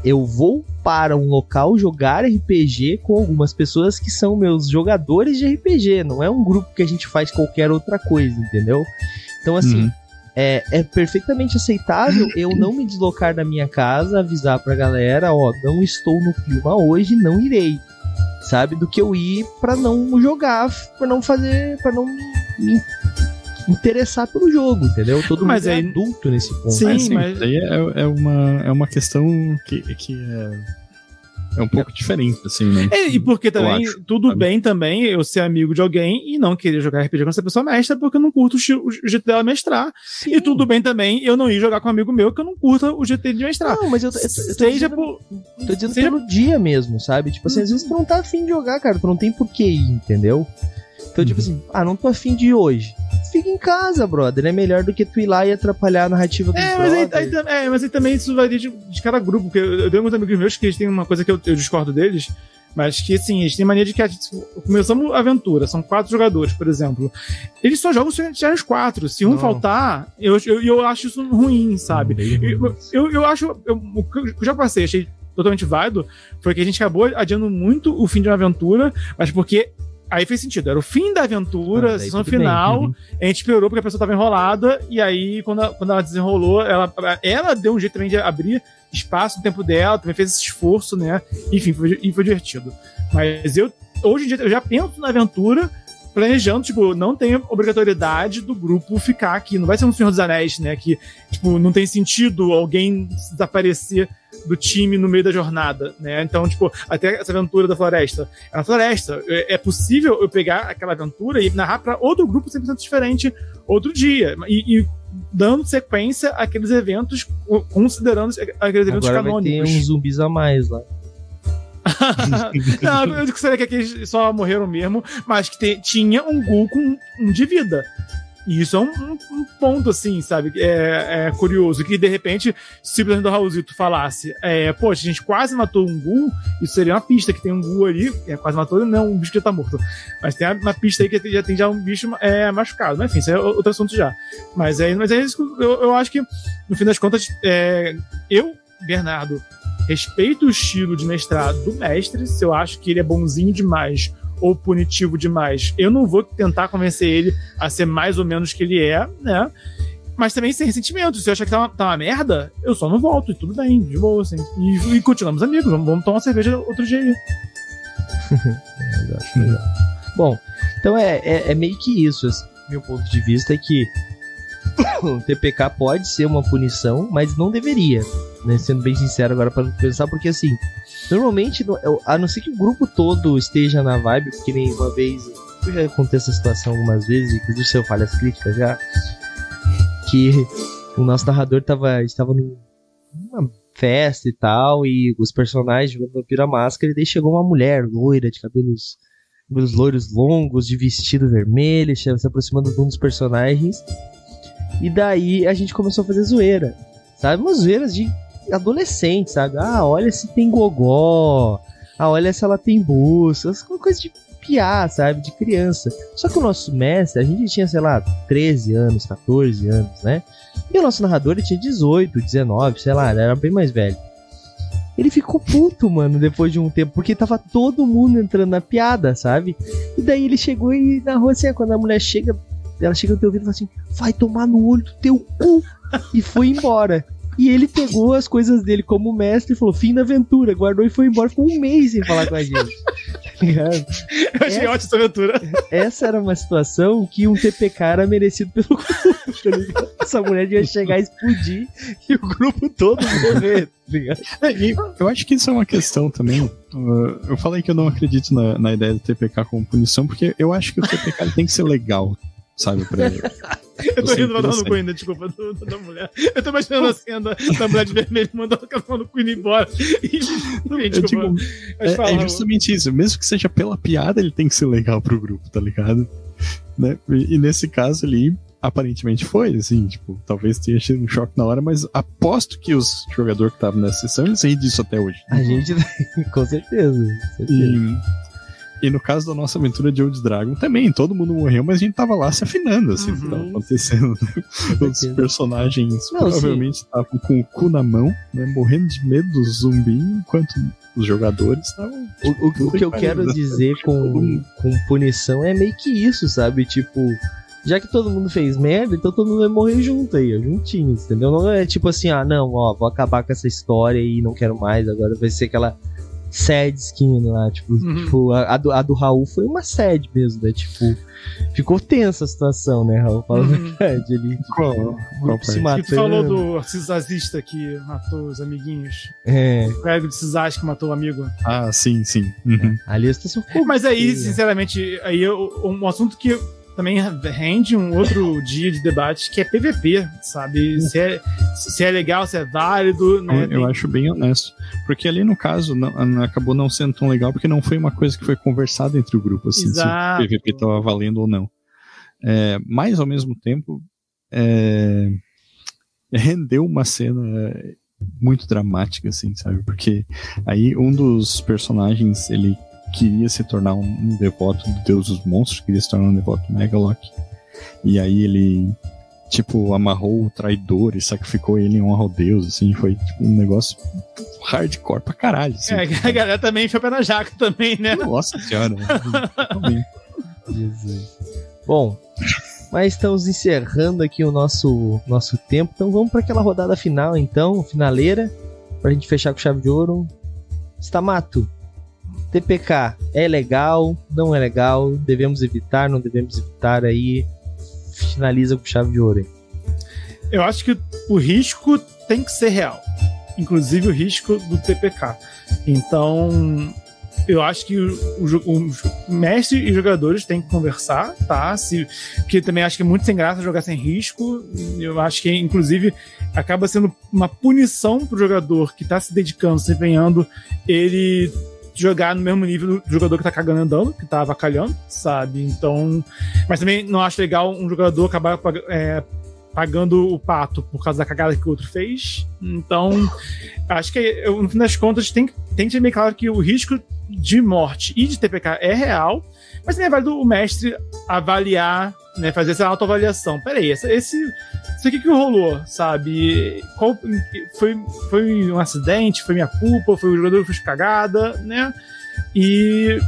eu vou para um local jogar RPG com algumas pessoas que são meus jogadores de RPG, não é um grupo que a gente faz qualquer outra coisa, entendeu? Então, assim, uhum. é, é perfeitamente aceitável eu não me deslocar da minha casa, avisar pra galera: ó, não estou no clima hoje, não irei, sabe? Do que eu ir para não jogar, para não fazer, para não me interessar pelo jogo, entendeu? Todo mas mundo é aí, é adulto nesse ponto. Sim, mas, mas... aí é, é, uma, é uma questão que, que é é um pouco diferente, assim, né? É, e porque também, acho, tudo sabe? bem também eu ser amigo de alguém e não querer jogar RPG com essa pessoa mestra porque eu não curto o, jeito dela mestrar. Sim. E tudo bem também eu não ir jogar com um amigo meu que eu não curto o jeito de mestrar. Não, mas eu, eu, eu tô seja dizendo, por. Tô dizendo seja... pelo dia mesmo, sabe? Tipo assim, às vezes tu não tá afim de jogar, cara, tu não tem por que ir, entendeu? Então, tipo uhum. assim, ah, não tô afim de ir hoje fica em casa, brother. É melhor do que tu ir lá e atrapalhar a narrativa do é, mas aí, aí, é, mas aí também isso varia de, de cada grupo. Porque eu, eu tenho alguns amigos meus que eles têm uma coisa que eu, eu discordo deles. Mas que, assim, eles têm mania de que a gente, começamos a aventura, são quatro jogadores, por exemplo. Eles só jogam se tiver os quatro. Se um Não. faltar, eu, eu, eu acho isso ruim, sabe? Eu, eu, eu acho. Eu, o que eu já passei, achei totalmente válido, foi que a gente acabou adiando muito o fim de uma aventura, mas porque Aí fez sentido. Era o fim da aventura, ah, sessão final. Uhum. A gente esperou porque a pessoa estava enrolada. E aí, quando, ela, quando ela desenrolou, ela, ela deu um jeito também de abrir espaço no tempo dela, também fez esse esforço, né? Enfim, foi, e foi divertido. Mas eu, hoje em dia, eu já penso na aventura planejando, tipo, não tem obrigatoriedade do grupo ficar aqui. Não vai ser um Senhor dos Anéis, né? Que, tipo, não tem sentido alguém desaparecer do time no meio da jornada, né? Então, tipo, até essa aventura da floresta. É uma floresta. É, é possível eu pegar aquela aventura e narrar para outro grupo 100% diferente outro dia. E, e, dando sequência àqueles eventos, considerando aqueles eventos Agora canônicos. Vai ter uns zumbis a mais lá. não, eu gostaria que aqueles só morreram mesmo, mas que te, tinha um ghoul com um de vida. E isso é um, um, um ponto, assim, sabe? É, é, curioso. Que de repente, se o do Raulzito falasse, é, poxa, a gente quase matou um Gu, isso seria uma pista que tem um Gu ali, é, quase matou, não é um bicho que já tá morto. Mas tem uma pista aí que já tem já um bicho é, machucado. Mas enfim, isso é outro assunto já. Mas é, mas é isso que eu, eu acho que, no fim das contas, é, eu, Bernardo, respeito o estilo de mestrado do mestre, se eu acho que ele é bonzinho demais ou punitivo demais. Eu não vou tentar convencer ele a ser mais ou menos que ele é, né? Mas também sem ressentimento. Se eu achar que tá uma, tá uma merda, eu só não volto. E tudo bem, de boa, assim. E, e continuamos amigos. Vamos, vamos tomar uma cerveja outro dia aí. Bom, então é, é, é, meio que isso. Assim, meu ponto de vista é que TPK pode ser uma punição, mas não deveria. Né? Sendo bem sincero agora para pensar, porque assim, Normalmente, a não ser que o grupo todo esteja na vibe, porque nem uma vez. Eu já contei essa situação algumas vezes, inclusive se eu falhas críticas já. Que o nosso narrador tava, estava numa festa e tal, e os personagens jogando Vampiro à Máscara, e daí chegou uma mulher loira, de cabelos, cabelos loiros longos, de vestido vermelho, se aproximando de um dos personagens. E daí a gente começou a fazer zoeira, sabe? Umas zoeiras de adolescente, sabe? Ah, olha se tem gogó, ah, olha se ela tem bolsa, coisas de piar, sabe? De criança. Só que o nosso mestre, a gente tinha, sei lá, 13 anos, 14 anos, né? E o nosso narrador ele tinha 18, 19, sei lá, ele era bem mais velho. Ele ficou puto, mano, depois de um tempo, porque tava todo mundo entrando na piada, sabe? E daí ele chegou e narrou assim, quando a mulher chega, ela chega no teu ouvido e fala assim: vai tomar no olho do teu cu! E foi embora. E ele pegou as coisas dele como mestre e falou: fim da aventura, guardou e foi embora. Ficou um mês sem falar com a gente. Tá ligado? Eu achei essa, ótima essa aventura. Essa era uma situação que um TPK era merecido pelo grupo, tá? Essa mulher devia chegar e explodir e o grupo todo morrer, tá ligado? É, eu acho que isso é uma questão também. Uh, eu falei que eu não acredito na, na ideia do TPK como punição, porque eu acho que o TPK tem que ser legal sabe? Pra, eu tô rindo do cu ainda, desculpa, do, do, da mulher. Eu tô imaginando a cena da mulher de vermelho mandando o cavalo no cu indo embora. E, eu digo, é, é, justamente isso. Mesmo que seja pela piada, ele tem que ser legal pro grupo, tá ligado? Né? E, e nesse caso ali, aparentemente foi, assim, tipo, talvez tenha sido um choque na hora, mas aposto que os jogadores que estavam nessa sessão, eles riem disso até hoje. A gente, com certeza. Com certeza. E, e no caso da nossa aventura de Old Dragon também, todo mundo morreu, mas a gente tava lá se afinando, assim, uhum. o que tava acontecendo. Né? Os personagens Não, provavelmente estavam com o cu na mão, né, morrendo de medo do zumbi, enquanto os jogadores estavam. O, o, o que eu quero né? dizer com, com punição é meio que isso, sabe? Tipo, já que todo mundo fez merda, então todo mundo vai morrer junto aí, juntinhos, entendeu? Não é tipo assim, ah, não, ó, vou acabar com essa história e não quero mais, agora vai ser aquela sad skin lá, tipo, uhum. tipo a, a, do, a do Raul foi uma sad mesmo, né? Tipo, ficou tensa a situação, né, Raul? Falando uhum. a verdade, ele qual, qual se matou. Tu falou do cisazista que matou os amiguinhos. É. O Craig de Cisaz que matou o amigo. Ah, sim, sim. Uhum. É. Ali a situação ficou. Mas aí, sinceramente, aí eu, um assunto que também rende um outro dia de debate que é PVP, sabe? Se é, se é legal, se é válido. Né? Eu, eu acho bem honesto. Porque ali no caso não, acabou não sendo tão legal porque não foi uma coisa que foi conversada entre o grupo, assim, Exato. se o PVP estava valendo ou não. É, mas ao mesmo tempo, é, rendeu uma cena muito dramática, assim, sabe? Porque aí um dos personagens ele queria se tornar um, devoto do deus dos monstros, queria se tornar um devoto do Megalock. E aí ele, tipo, amarrou o traidor e sacrificou ele em honra ao deus, assim, foi tipo, um negócio hardcore pra caralho. Assim. É, a galera também foi pé na jaca também, né? Nossa senhora. Jesus. Bom, mas estamos encerrando aqui o nosso, nosso tempo, então vamos para aquela rodada final, então, finaleira, pra gente fechar com chave de ouro. Stamato, TPK é legal, não é legal, devemos evitar, não devemos evitar aí. Finaliza com chave de ouro. Aí. Eu acho que o risco tem que ser real, inclusive o risco do TPK. Então, eu acho que o, o, o, mestre e os jogadores têm que conversar, tá? Se, porque também acho que é muito sem graça jogar sem risco. Eu acho que, inclusive, acaba sendo uma punição pro jogador que tá se dedicando, se empenhando, ele jogar no mesmo nível do jogador que tá cagando andando, que tá avacalhando, sabe? Então. Mas também não acho legal um jogador acabar é, pagando o pato por causa da cagada que o outro fez. Então, acho que no fim das contas tem, tem que ser bem claro que o risco de morte e de TPK é real, mas também é válido o mestre avaliar, né, fazer essa autoavaliação. Peraí, esse, esse isso aqui que rolou, sabe? Qual, foi, foi um acidente, foi minha culpa, foi o jogador que fez cagada, né? E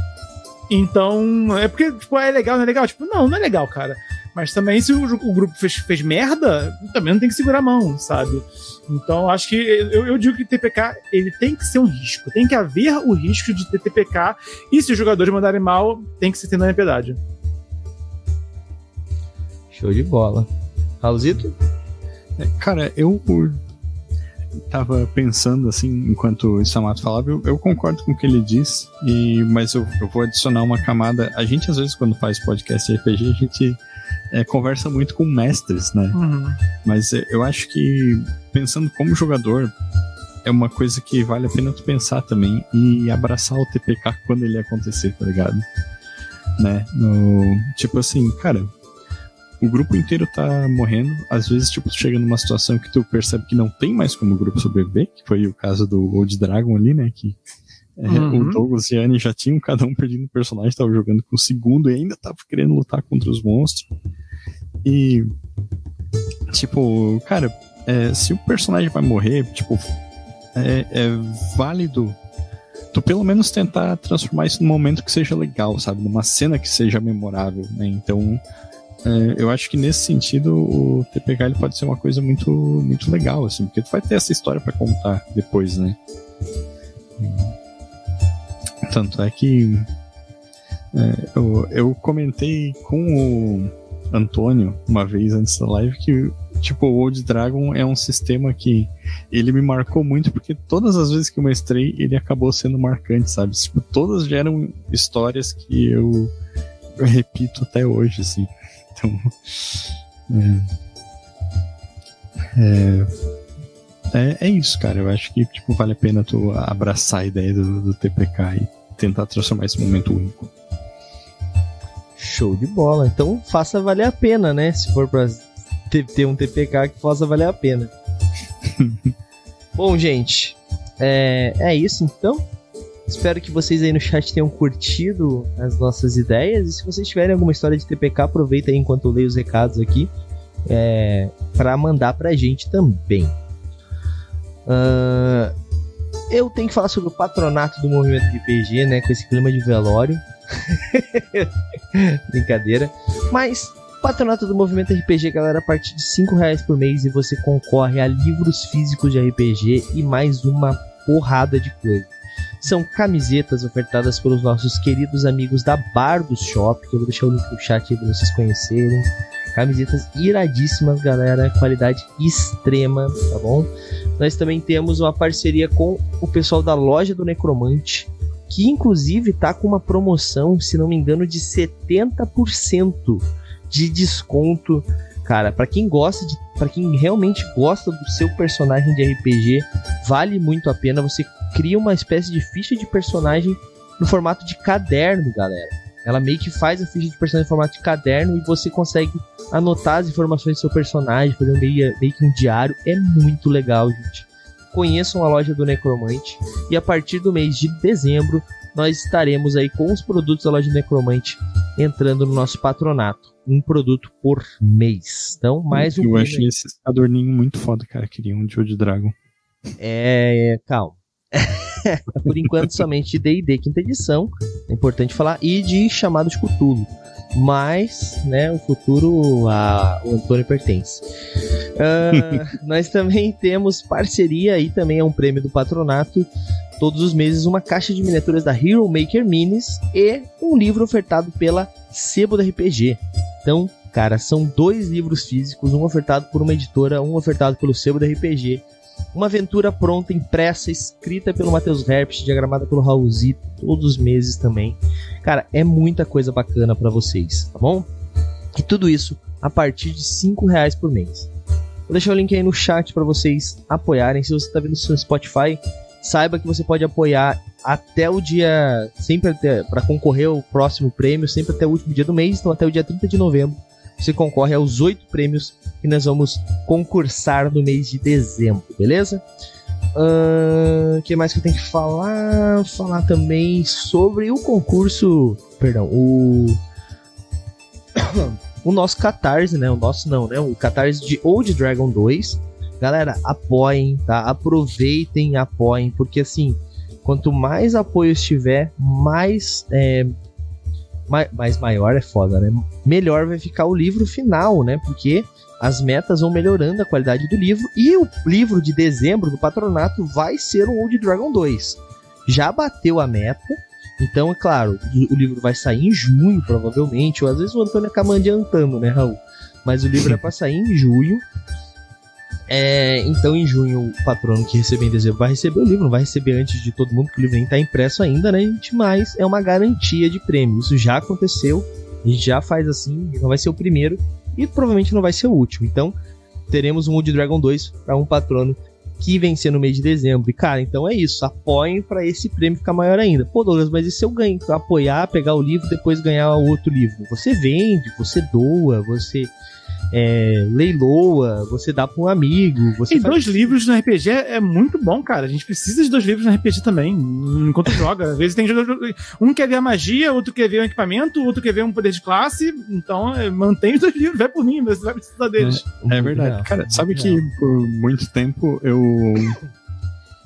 então, é porque, tipo, é legal, não é legal? Tipo, não, não é legal, cara. Mas também, se o, o grupo fez, fez merda, também não tem que segurar a mão, sabe? Então, acho que eu, eu, digo que TPK ele tem que ser um risco. Tem que haver o risco de ter TPK. E se os jogadores mandarem mal, tem que se ter na piedade. Show de bola. Raulzito? É, cara, eu tava pensando assim, enquanto o Samato falava, eu, eu, concordo com o que ele diz, e, mas eu, eu, vou adicionar uma camada. A gente, às vezes, quando faz podcast RPG, a gente é, conversa muito com mestres, né? Uhum. Mas é, eu acho que, pensando como jogador, é uma coisa que vale a pena tu pensar também e abraçar o TPK quando ele acontecer, tá ligado? Né? No, tipo assim, cara, o grupo inteiro tá morrendo. Às vezes, tipo, tu chega numa situação que tu percebe que não tem mais como o grupo sobreviver, que foi o caso do Old Dragon ali, né? Que é, uhum. o Douglas e a Annie já tinham cada um perdido um personagem, tava jogando com o segundo e ainda tava querendo lutar contra os monstros. E, tipo, cara, é, se o personagem vai morrer, tipo, é, é válido tu pelo menos tentar transformar isso num momento que seja legal, sabe? Numa cena que seja memorável, né? Então, eu acho que nesse sentido o TPK ele pode ser uma coisa muito, muito legal, assim, porque tu vai ter essa história para contar depois, né? Tanto é que é, eu, eu comentei com o Antônio uma vez antes da live que tipo, o Old Dragon é um sistema que ele me marcou muito porque todas as vezes que eu mestrei, ele acabou sendo marcante, sabe? Tipo, todas geram histórias que eu, eu repito até hoje, assim. Então. É, é, é, isso, cara. Eu acho que tipo, vale a pena tu abraçar a ideia do, do TPK e tentar transformar esse momento único. Show de bola. Então faça valer a pena, né? Se for pra ter um TPK que possa valer a pena. Bom, gente, é, é isso então. Espero que vocês aí no chat tenham curtido as nossas ideias. E se vocês tiverem alguma história de TPK, aproveita aí enquanto eu leio os recados aqui é, para mandar pra gente também. Uh, eu tenho que falar sobre o patronato do movimento RPG, né? Com esse clima de velório. Brincadeira. Mas Patronato do Movimento RPG, galera, a partir de 5 reais por mês e você concorre a livros físicos de RPG e mais uma porrada de coisa. São camisetas ofertadas pelos nossos queridos amigos da Bar do Shop, que eu vou deixar o link no chat aí pra vocês conhecerem. Camisetas iradíssimas, galera, qualidade extrema, tá bom? Nós também temos uma parceria com o pessoal da loja do Necromante, que inclusive tá com uma promoção, se não me engano, de 70% de desconto. Cara, para quem gosta de, para quem realmente gosta do seu personagem de RPG, vale muito a pena. Você cria uma espécie de ficha de personagem no formato de caderno, galera. Ela meio que faz a ficha de personagem no formato de caderno e você consegue anotar as informações do seu personagem, fazer meio, meio que um diário. É muito legal, gente. Conheçam a loja do Necromante e a partir do mês de dezembro nós estaremos aí com os produtos da loja do Necromante entrando no nosso patronato. Um produto por mês. Então, mais um. Eu achei esse adorninho muito foda, cara. Queria um de Old Dragon. É, calma. por enquanto, somente de DD quinta edição. É importante falar. E de chamado de Cthulhu. Mas, né, o futuro a, o Antônio pertence. Uh, nós também temos parceria e também é um prêmio do patronato todos os meses uma caixa de miniaturas da Hero Maker Minis e um livro ofertado pela Sebo da RPG. Então, cara, são dois livros físicos, um ofertado por uma editora, um ofertado pelo Sebo da RPG. Uma aventura pronta, impressa, escrita pelo Matheus Herbst, diagramada pelo Raulzito, todos os meses também. Cara, é muita coisa bacana para vocês, tá bom? E tudo isso a partir de 5 reais por mês. Vou deixar o link aí no chat para vocês apoiarem. Se você está vendo isso no Spotify, saiba que você pode apoiar até o dia, sempre para concorrer ao próximo prêmio, sempre até o último dia do mês, então até o dia 30 de novembro, você concorre aos oito prêmios que nós vamos concursar no mês de dezembro, beleza? O uh, que mais que eu tenho que falar? Falar também sobre o concurso, perdão, o o nosso Catarse, né? O nosso não, né? O Catarse de Old Dragon 2 Galera, apoiem, tá? Aproveitem, apoiem, porque assim, quanto mais apoio tiver, mais, é, mais maior é foda, né? Melhor vai ficar o livro final, né? Porque as metas vão melhorando a qualidade do livro e o livro de dezembro do patronato vai ser o Old Dragon 2. Já bateu a meta, então é claro, o livro vai sair em junho, provavelmente, ou às vezes o Antônio acaba adiantando, né, Raul? Mas o livro é para sair em junho. É, então, em junho, o patrono que receber em dezembro vai receber o livro, não vai receber antes de todo mundo, que o livro nem está impresso ainda, né, gente? Mas é uma garantia de prêmio. Isso já aconteceu, a gente já faz assim, não vai ser o primeiro e provavelmente não vai ser o último. Então, teremos um Wood Dragon 2 para um patrono que vencer no mês de dezembro. E, cara, então é isso. Apoiem para esse prêmio ficar maior ainda. Pô, Douglas, mas e se eu ganho? Apoiar, pegar o livro, depois ganhar outro livro? Você vende, você doa, você é, leiloa, você dá pra um amigo. Você e faz... dois livros no RPG é muito bom, cara. A gente precisa de dois livros no RPG também, enquanto joga. Às vezes tem um quer ver a magia, outro quer ver o equipamento, outro quer ver um poder de classe. Então, é, mantém os dois livros, vai por mim, você vai precisar deles. É, é verdade. Cara, sabe que por muito tempo eu.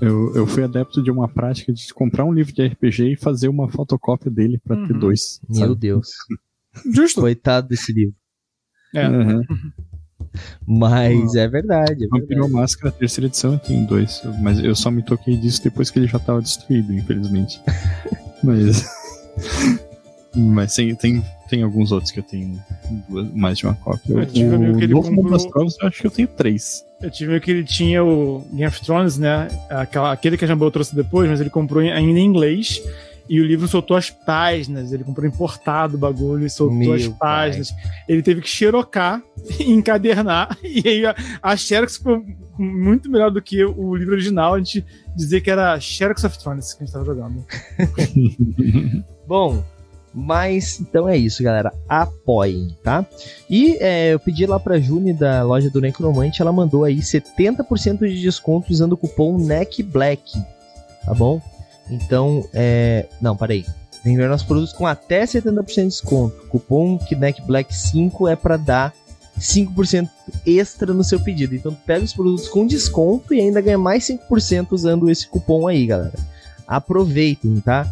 Eu, eu fui adepto de uma prática de comprar um livro de RPG e fazer uma fotocópia dele para uhum. ter dois. Meu sabe? Deus. Justo. Coitado desse livro. É. Uhum. Mas é verdade. É Vampiro Máscara, terceira edição, eu tenho dois. Mas eu só me toquei disso depois que ele já estava destruído, infelizmente. mas. mas tem, tem, tem alguns outros que eu tenho duas, mais de uma cópia. Eu tive o amigo que ele Novo comprou... das Trovas, eu acho que eu tenho três. Eu tive que ele tinha o Game of Thrones, né? Aquela, aquele que a Jambô trouxe depois, mas ele comprou ainda em inglês. E o livro soltou as páginas, ele comprou importado o bagulho e soltou Meu as páginas. Pai. Ele teve que xerocar e encadernar. E aí a, a Xerox ficou muito melhor do que o livro original. A gente dizia que era Xerox of Thrones que a gente estava jogando. Bom, mas então é isso, galera. Apoiem, tá? E é, eu pedi lá pra Juni da loja do Necromante, ela mandou aí 70% de desconto usando o cupom NECBLACK, tá bom? Então, é. Não, parei. Vem ver nossos produtos com até 70% de desconto. Cupom Knack Black 5 é para dar 5% extra no seu pedido. Então, pega os produtos com desconto e ainda ganha mais 5% usando esse cupom aí, galera. Aproveitem, tá?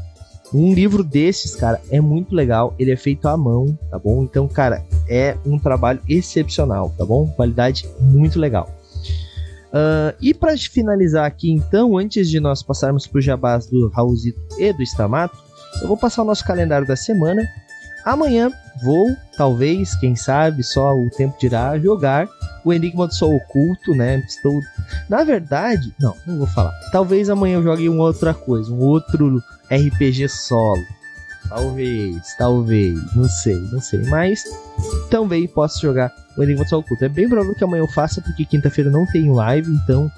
Um livro desses, cara, é muito legal. Ele é feito à mão, tá bom? Então, cara, é um trabalho excepcional, tá bom? Qualidade muito legal. Uh, e para finalizar aqui, então, antes de nós passarmos para o jabás do Raulzito e do Stamato, eu vou passar o nosso calendário da semana. Amanhã vou, talvez, quem sabe, só o tempo dirá, jogar o Enigma do Sol Oculto, né? Estou. Na verdade, não, não vou falar. Talvez amanhã eu jogue uma outra coisa, um outro RPG solo. Talvez, talvez, não sei, não sei. Mas também posso jogar o Enigma do Sol Oculto. É bem provável que amanhã eu faça, porque quinta-feira não tem live, então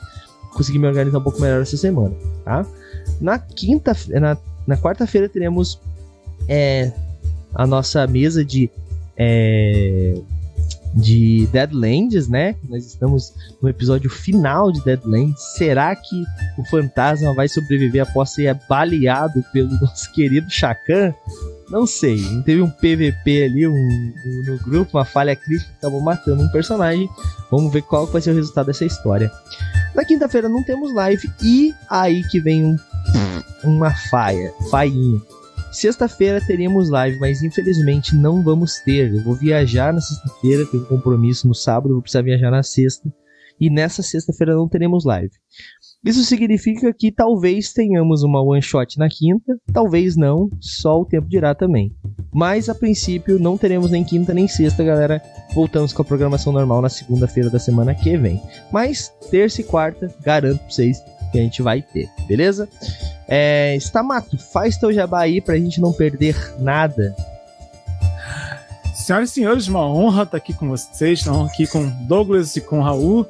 consegui me organizar um pouco melhor essa semana, tá? Na quinta, na, na quarta-feira teremos é, a nossa mesa de é, de Deadlands, né? Nós estamos no episódio final de Deadlands. Será que o fantasma vai sobreviver após ser baleado pelo nosso querido Chacan? Não sei. Teve um PVP ali um, um, no grupo, uma falha crítica que acabou matando um personagem. Vamos ver qual vai ser o resultado dessa história. Na quinta-feira não temos live e aí que vem um, uma faia, fainha. Sexta-feira teremos live, mas infelizmente não vamos ter. Eu vou viajar na sexta-feira, tenho um compromisso no sábado, vou precisar viajar na sexta. E nessa sexta-feira não teremos live. Isso significa que talvez tenhamos uma one shot na quinta, talvez não, só o tempo dirá também. Mas a princípio não teremos nem quinta nem sexta, galera. Voltamos com a programação normal na segunda-feira da semana que vem. Mas terça e quarta, garanto pra vocês que a gente vai ter, beleza? É, Stamato, faz teu jabá aí pra gente não perder nada. Senhoras e senhores, uma honra estar aqui com vocês, estão aqui com Douglas e com Raul.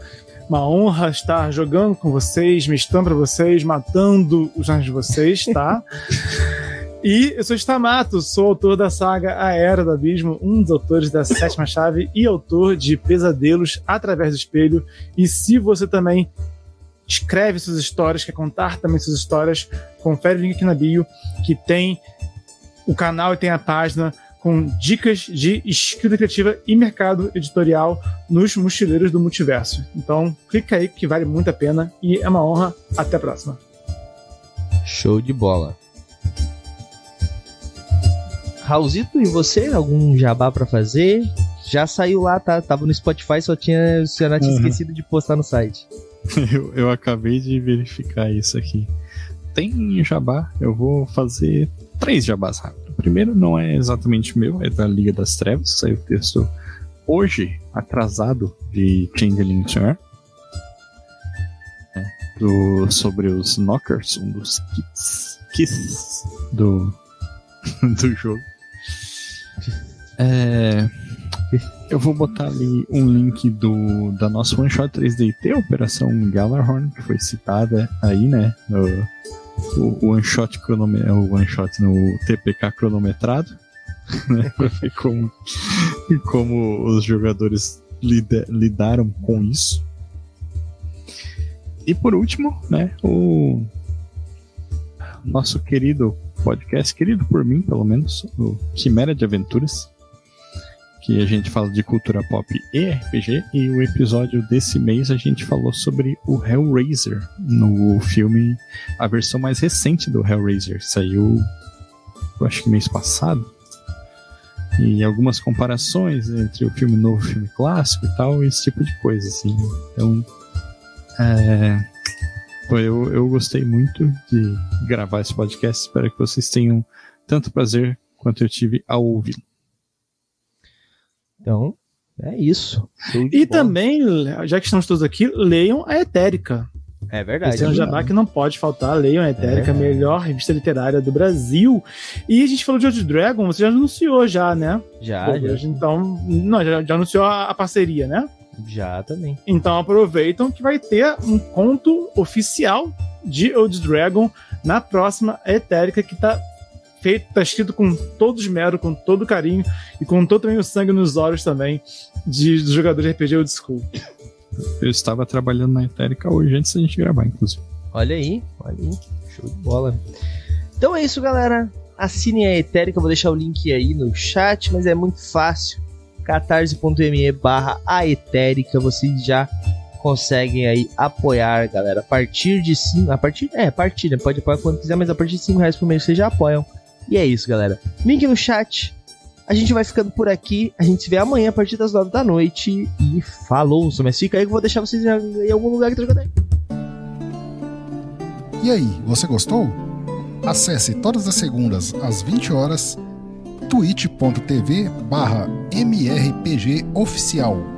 Uma honra estar jogando com vocês, mestrando para vocês, matando os anjos de vocês, tá? E eu sou Stamato, sou autor da saga A Era do Abismo, um dos autores da Sétima Chave e autor de Pesadelos através do Espelho. E se você também escreve suas histórias, quer contar também suas histórias, confere o link aqui na bio, que tem o canal e tem a página com dicas de escrita criativa e mercado editorial nos mochileiros do multiverso. Então, clica aí que vale muito a pena e é uma honra. Até a próxima. Show de bola. Raulzito, e você? Algum jabá para fazer? Já saiu lá, tá? Tava no Spotify, só tinha, o senhor tinha uhum. esquecido de postar no site. eu, eu acabei de verificar isso aqui. Tem jabá, eu vou fazer três jabás rápidos. O primeiro não é exatamente meu, é da Liga das Trevas, saiu o texto hoje, atrasado, de Changeling Senhor. É, do, sobre os Knockers, um dos kits, kits do, do jogo. É, Eu vou botar ali um link do, da nossa One Shot 3DT, Operação Galahorn, que foi citada aí, né? O, o One Shot cronome, o One Shot no TPK cronometrado, né? Pra ver como, como os jogadores lida, lidaram com isso. E por último, né, o nosso querido podcast, querido por mim, pelo menos, o Quimera de Aventuras, que a gente fala de cultura pop e RPG, e o episódio desse mês a gente falou sobre o Hellraiser, no filme, a versão mais recente do Hellraiser, saiu, eu acho que mês passado, e algumas comparações entre o filme novo e o filme clássico e tal, esse tipo de coisa, assim. Então, é, eu, eu gostei muito de gravar esse podcast. Espero que vocês tenham tanto prazer quanto eu tive ao ouvi-lo. Então, é isso. E também, já que estamos todos aqui, leiam a Etérica. É verdade. Esse é um jabá que não pode faltar. Leiam a Etérica, a é. melhor revista literária do Brasil. E a gente falou de Old Dragon, você já anunciou já, né? Já, Pô, já. Então, não, já, já anunciou a, a parceria, né? Já também. Então aproveitam que vai ter um conto oficial de Old Dragon na próxima Etérica que tá feito, tá escrito com todo esmero, com todo carinho e com todo também o sangue nos olhos também de, dos jogadores de RPG Old School. Eu estava trabalhando na Etérica hoje antes da gente gravar, inclusive. Olha aí, olha aí. Show de bola. Então é isso, galera. Assinem a Etérica, vou deixar o link aí no chat, mas é muito fácil catarse.me barra aetérica, vocês já conseguem aí apoiar, galera. A partir de 5, a partir, é, a partir, né? pode apoiar quando quiser, mas a partir de 5 reais por mês vocês já apoiam. E é isso, galera. Link no chat. A gente vai ficando por aqui. A gente se vê amanhã a partir das 9 da noite. E falou! Mas fica aí que eu vou deixar vocês em algum lugar que tá jogando aí. E aí, você gostou? Acesse todas as segundas às 20 horas twitch.tv barra mrpgoficial